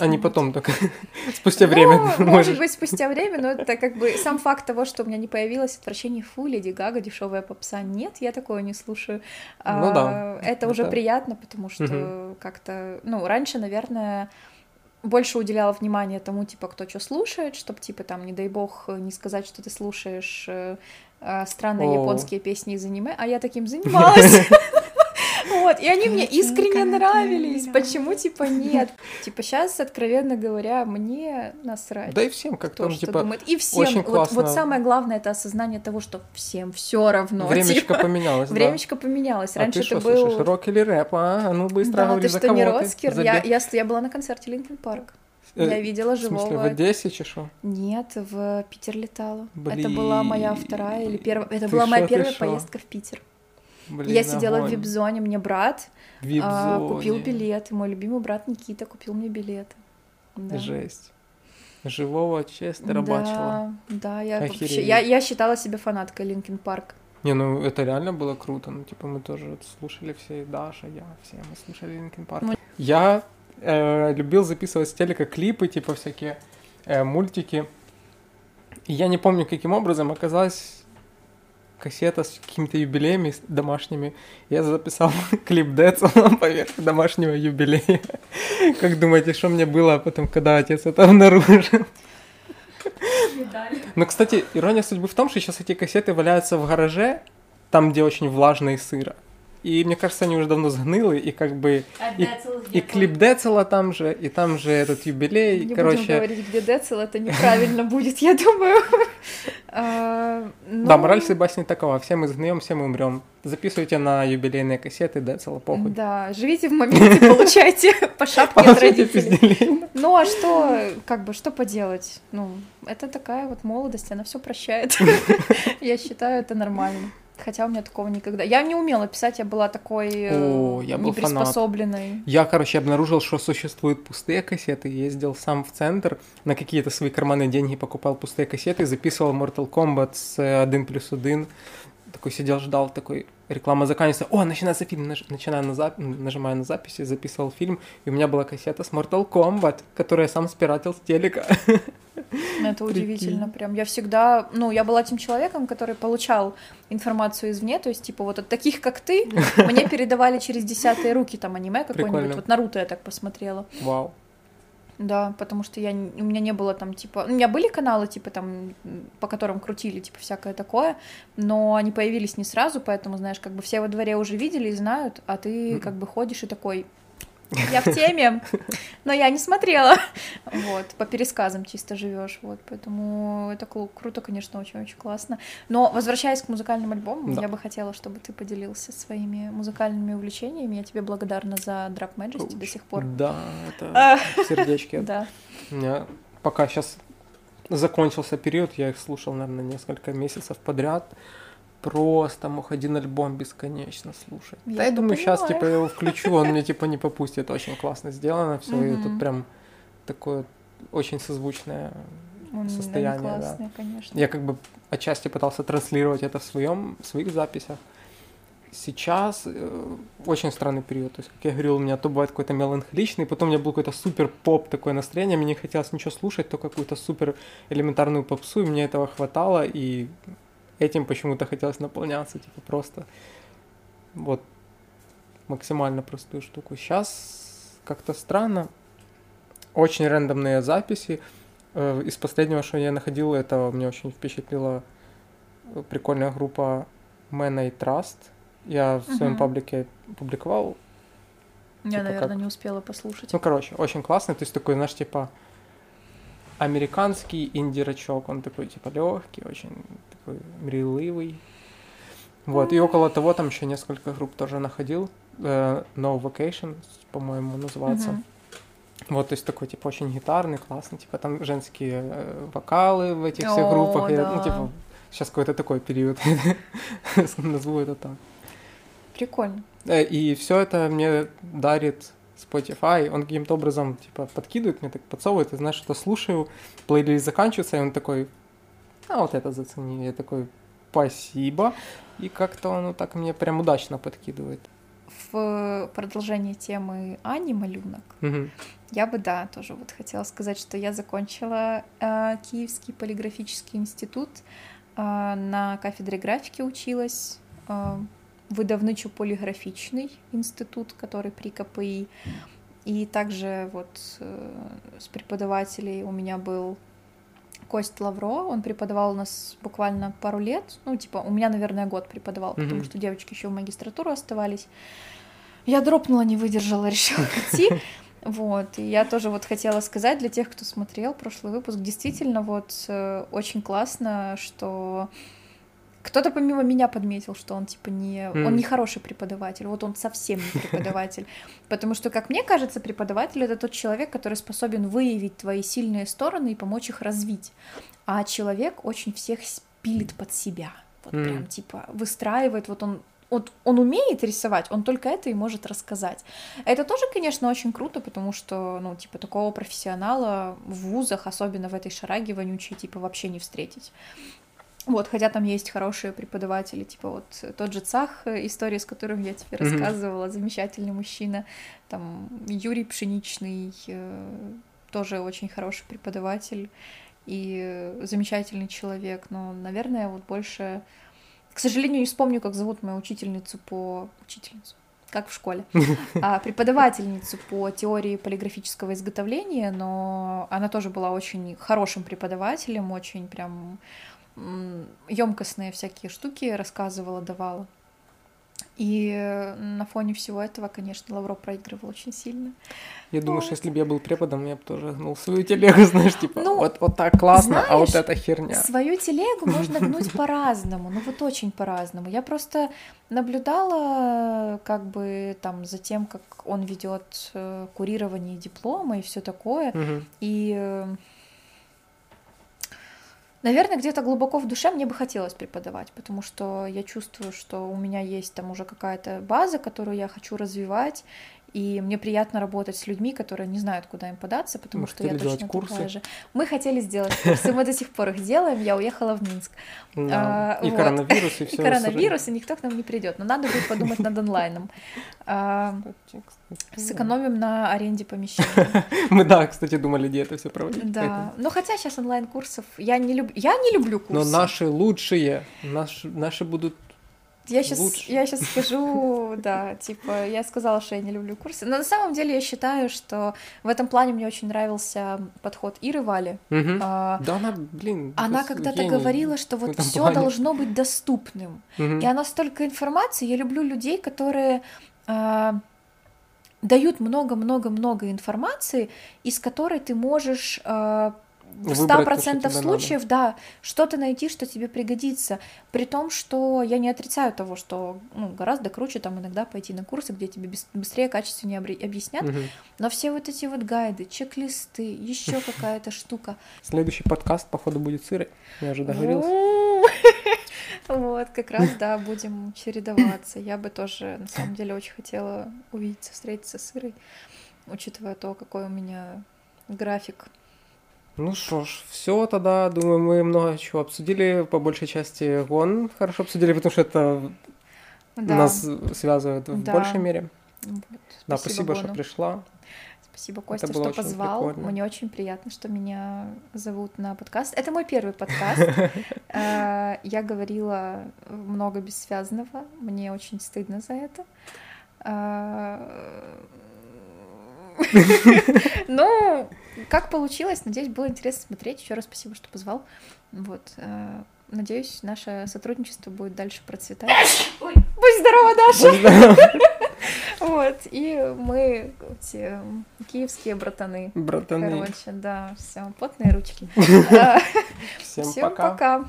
А не потом только, <laughs> спустя время Ну, может можешь. быть, спустя время, но это как бы сам факт того, что у меня не появилось отвращение, фу, Леди Гага, дешевая попса. Нет, я такое не слушаю. Ну А, да, Это уже это- приятно, потому что Мгм. как-то, ну, раньше, наверное, больше уделяла внимание тому, типа, кто что слушает, чтобы, типа, там, не дай бог, не сказать, что ты слушаешь э, э, странные О. японские песни из аниме, а я таким занималась. <laughs> Вот, и они мне искренне нравились. Почему, типа, нет? Типа, сейчас, откровенно говоря, мне насрать. Да и всем как там, что типа, думает. И всем, очень вот, классно. вот самое главное это осознание того, что всем все равно. времечко типа. поменялось, да. Времечко поменялось. А Раньше ты что это был. слушаешь, рок или рэп, а? А Ну, быстро да, говори, ты за что, кого не ты? Роскер? Я, Бе- я, я была на концерте Линкен Парк. Э, Я видела В смысле, в живого. Одессе, что? Нет, в Питер летала. Это Блин. была моя вторая или первая. Это Ты была моя шо, ты первая шо? поездка в Питер. Блин, я сидела в огонь. вип-зоне, мне брат В а, купил билеты. Мой любимый брат Никита купил мне билеты. Да. Жесть. Живого Честера бачила. Да, да, я вообще, я, я считала себя фанаткой Linkin Park. Не, ну это реально было круто. Ну, типа, мы тоже вот слушали все, и Даша, я, все мы слушали Linkin Park. Ну- Я э, любил записывать с телека клипы, типа всякие э, мультики. И я не помню, каким образом оказалась кассета с какими-то юбилеями домашними. Я записал <laughs> клип Децела <laughs> поверх домашнего юбилея. <laughs> Как думаете, что мне было потом, когда отец это обнаружил? Ну, кстати, ирония судьбы в том, что сейчас эти кассеты валяются в гараже, там, где очень влажно и сыро. И мне кажется, они уже давно сгнилы, и как бы А И- Децл и клип Децела там же, и там же этот юбилей, Не будем короче. говорить, где Децл, это неправильно <laughs> будет, я думаю. <laughs> А, Да, ну, мораль всей басни такова, все мы сгнием, все мы умрем. Записывайте на юбилейные кассеты Децела, похуй. Да, живите в моменте, <laughs> получайте по шапке от родителей. Ну а что, как бы, что поделать? Ну, это такая вот молодость, она все прощает. Я считаю, это нормально. Хотя у меня такого никогда. Я не умела писать, я была такой э, О, я был фанат. неприспособленной. Я, короче, обнаружил, что существуют пустые кассеты. Ездил сам в центр, на какие-то свои карманные деньги покупал пустые кассеты, записывал Mortal Kombat с э, 1 плюс 1. Такой сидел, ждал, такой, реклама заканчивается. О, начинается фильм. Наж- начинаю на зап... нажимаю на записи, записывал фильм, и у меня была кассета с Mortal Kombat, которую я сам спиратил с телека. <laughs> Ну, Это удивительно прям. Я всегда, ну, я была тем человеком, который получал информацию извне, то есть, типа, вот от таких, как ты, мне <laughs> передавали через десятые руки там аниме какое-нибудь. Вот Наруто я так посмотрела. Вау. Да, потому что я, у меня не было там, типа... У меня были каналы, типа, там, по которым крутили, типа, всякое такое, но они появились не сразу, поэтому, знаешь, как бы все во дворе уже видели и знают, а ты Мгм. как бы ходишь и такой... Я в теме, но я не смотрела. Вот, по пересказам чисто живешь, вот, поэтому это круто, конечно, очень-очень классно. Но, возвращаясь к музыкальным альбомам, Да. я бы хотела, чтобы ты поделился своими музыкальными увлечениями. Я тебе благодарна за Drag Majesty до сих пор. Да, это А, сердечки. <laughs> Да. Пока сейчас закончился период, я их слушал, наверное, несколько месяцев подряд. Просто мог один альбом бесконечно слушать. Я да, я думаю, сейчас понимаю. типа я его включу, он мне типа не попустит. Очень классно сделано все, и Мгм. тут прям такое очень созвучное. Он- Состояние, да. классные, конечно. Я как бы отчасти пытался транслировать это в своем, в своих записях. Сейчас э, очень странный период. То есть, как я говорил, у меня то бывает какой-то меланхоличный, потом у меня был какой-то супер поп такое настроение, мне не хотелось ничего слушать, то какую-то супер элементарную попсу, и мне этого хватало, и этим почему-то хотелось наполняться, типа просто вот максимально простую штуку. Сейчас как-то странно. Очень рандомные записи. Э, Из последнего, что я находил, это меня очень впечатлила э, прикольная группа Man I Trust. Я в своем Мгм. паблике публиковал. Я, типа наверное, как- не успела послушать. Ну, короче, очень классный. То есть такой, знаешь, типа американский инди-рачок. Он такой, типа, легкий, очень такой мрийливый. Вот, и около того там еще несколько групп тоже находил. Э, No Vacation, по-моему, называется. Мгм. Вот, то есть такой, типа, очень гитарный, классный, типа, там женские э, вокалы в этих всех О, группах. Я, ну, да. типа, сейчас какой-то такой период, <laughs> назову это так. Прикольно. Э, И все это мне дарит Spotify. Он каким-то образом, типа, подкидывает, мне так подсовывает, и знаешь, что слушаю, плейлист заканчивается, и он такой, а вот это зацени. Я такой, спасибо. И как-то он вот так мне прям удачно подкидывает. В продолжение темы Ани Малюнок Мгм. я бы, да, тоже вот хотела сказать, что я закончила э, Киевский полиграфический институт, э, на кафедре графики училась, э, выдавничо полиграфичный институт, который при КПИ. И также вот э, с преподавателей у меня был Кость Лавро, он преподавал у нас буквально пару лет, ну, типа, у меня, наверное, год преподавал, потому Мгм. что девочки еще в магистратуру оставались. Я дропнула, не выдержала, <laughs> решила идти. Вот, и я тоже вот хотела сказать для тех, кто смотрел прошлый выпуск, действительно вот э, очень классно, что кто-то помимо меня подметил, что он типа не, он М. не хороший преподаватель, вот он совсем не преподаватель, <laughs> потому что, как мне кажется, преподаватель это тот человек, который способен выявить твои сильные стороны и помочь их развить, а человек очень всех пилит под себя, вот М. прям типа выстраивает, вот он вот он умеет рисовать, он только это и может рассказать. Это тоже, конечно, очень круто, потому что, ну, типа, такого профессионала в вузах, особенно в этой шараге вонючей, типа, вообще не встретить. Вот, хотя там есть хорошие преподаватели, типа вот тот же Цах, э, история, с которым я тебе Мгм. рассказывала, замечательный мужчина, там Юрий Пшеничный, э, тоже очень хороший преподаватель и замечательный человек, но, наверное, вот больше... К сожалению, не вспомню, как зовут мою учительницу по... Учительницу? Как в школе. <laughs> А, преподавательницу по теории полиграфического изготовления, но она тоже была очень хорошим преподавателем, очень прям емкостные всякие штуки рассказывала, давала. И на фоне всего этого, конечно, Лавро проигрывал очень сильно. Я думаю, Вот. что если бы я был преподом, я бы тоже гнул свою телегу, <laughs> знаешь, типа, Ну, вот, вот так классно, а вот знаешь, эта херня. Свою телегу можно <laughs> гнуть по-разному, ну вот очень по-разному. Я просто наблюдала как бы там за тем, как он ведет э, курирование диплома и все такое. И, э, наверное, где-то глубоко в душе мне бы хотелось преподавать, потому что я чувствую, что у меня есть там уже какая-то база, которую я хочу развивать, и мне приятно работать с людьми, которые не знают, куда им податься, потому Мы что я точно курсы. такая же. Мы хотели сделать курсы, мы до сих пор их делаем, я уехала в Минск. Да. А, И вот. коронавирус, и <laughs> И все. коронавирус, и никто к нам не придет, но надо будет подумать над онлайном. А, Сэкономим на аренде помещения. <laughs> Мы, да, кстати, думали, где это все проводить. Да, поэтому- ну хотя сейчас онлайн-курсов я не люблю, я не люблю Но курсы. наши лучшие, наши будут Я сейчас, лучше. я сейчас скажу, <laughs> да, типа, я сказала, что я не люблю курсы. Но на самом деле я считаю, что в этом плане мне очень нравился подход Иры Вали. А, Да она, блин, Она когда-то говорила, что вот все плане. должно быть доступным. И она столько информации. Я люблю людей, которые а, дают много-много-много информации, из которой ты можешь а, в Выбрать то, 100% что тебе случаев, да, что-то найти, что тебе пригодится. При том, что я не отрицаю того, что ну, гораздо круче там иногда пойти на курсы, где тебе быс- быстрее, качественнее объяснят. Мгм. Но все вот эти вот гайды, чек-листы, еще <laughs> какая-то штука. Следующий подкаст, походу, будет с Ирой. Я уже договорился. У. <laughs> Вот, как раз, да, будем чередоваться. Я бы тоже, на самом деле, очень хотела увидеться, встретиться с Ирой, учитывая то, какой у меня график. Ну что ж, все тогда, думаю, мы много чего обсудили, по большей части гон хорошо обсудили, потому что это Да. нас связывает в Да. большей мере. Вот. Да, спасибо, что Гону. пришла. Спасибо, Костя, было что позвал. прикольно. Мне очень приятно, что меня зовут на подкаст. Это мой первый подкаст. <laughs> Э, Я говорила много бессвязного. Мне очень стыдно за это. Э, <laughs> <laughs> Ну, как получилось, надеюсь, было интересно смотреть. Еще раз спасибо, что позвал. Вот. э, Надеюсь, наше сотрудничество будет дальше процветать. Ой, Будь здорова, Даша! <laughs> Вот, и мы эти киевские братаны. Братаны, Короче, да, все, потные ручки. <laughs> Всем Всем пока. пока.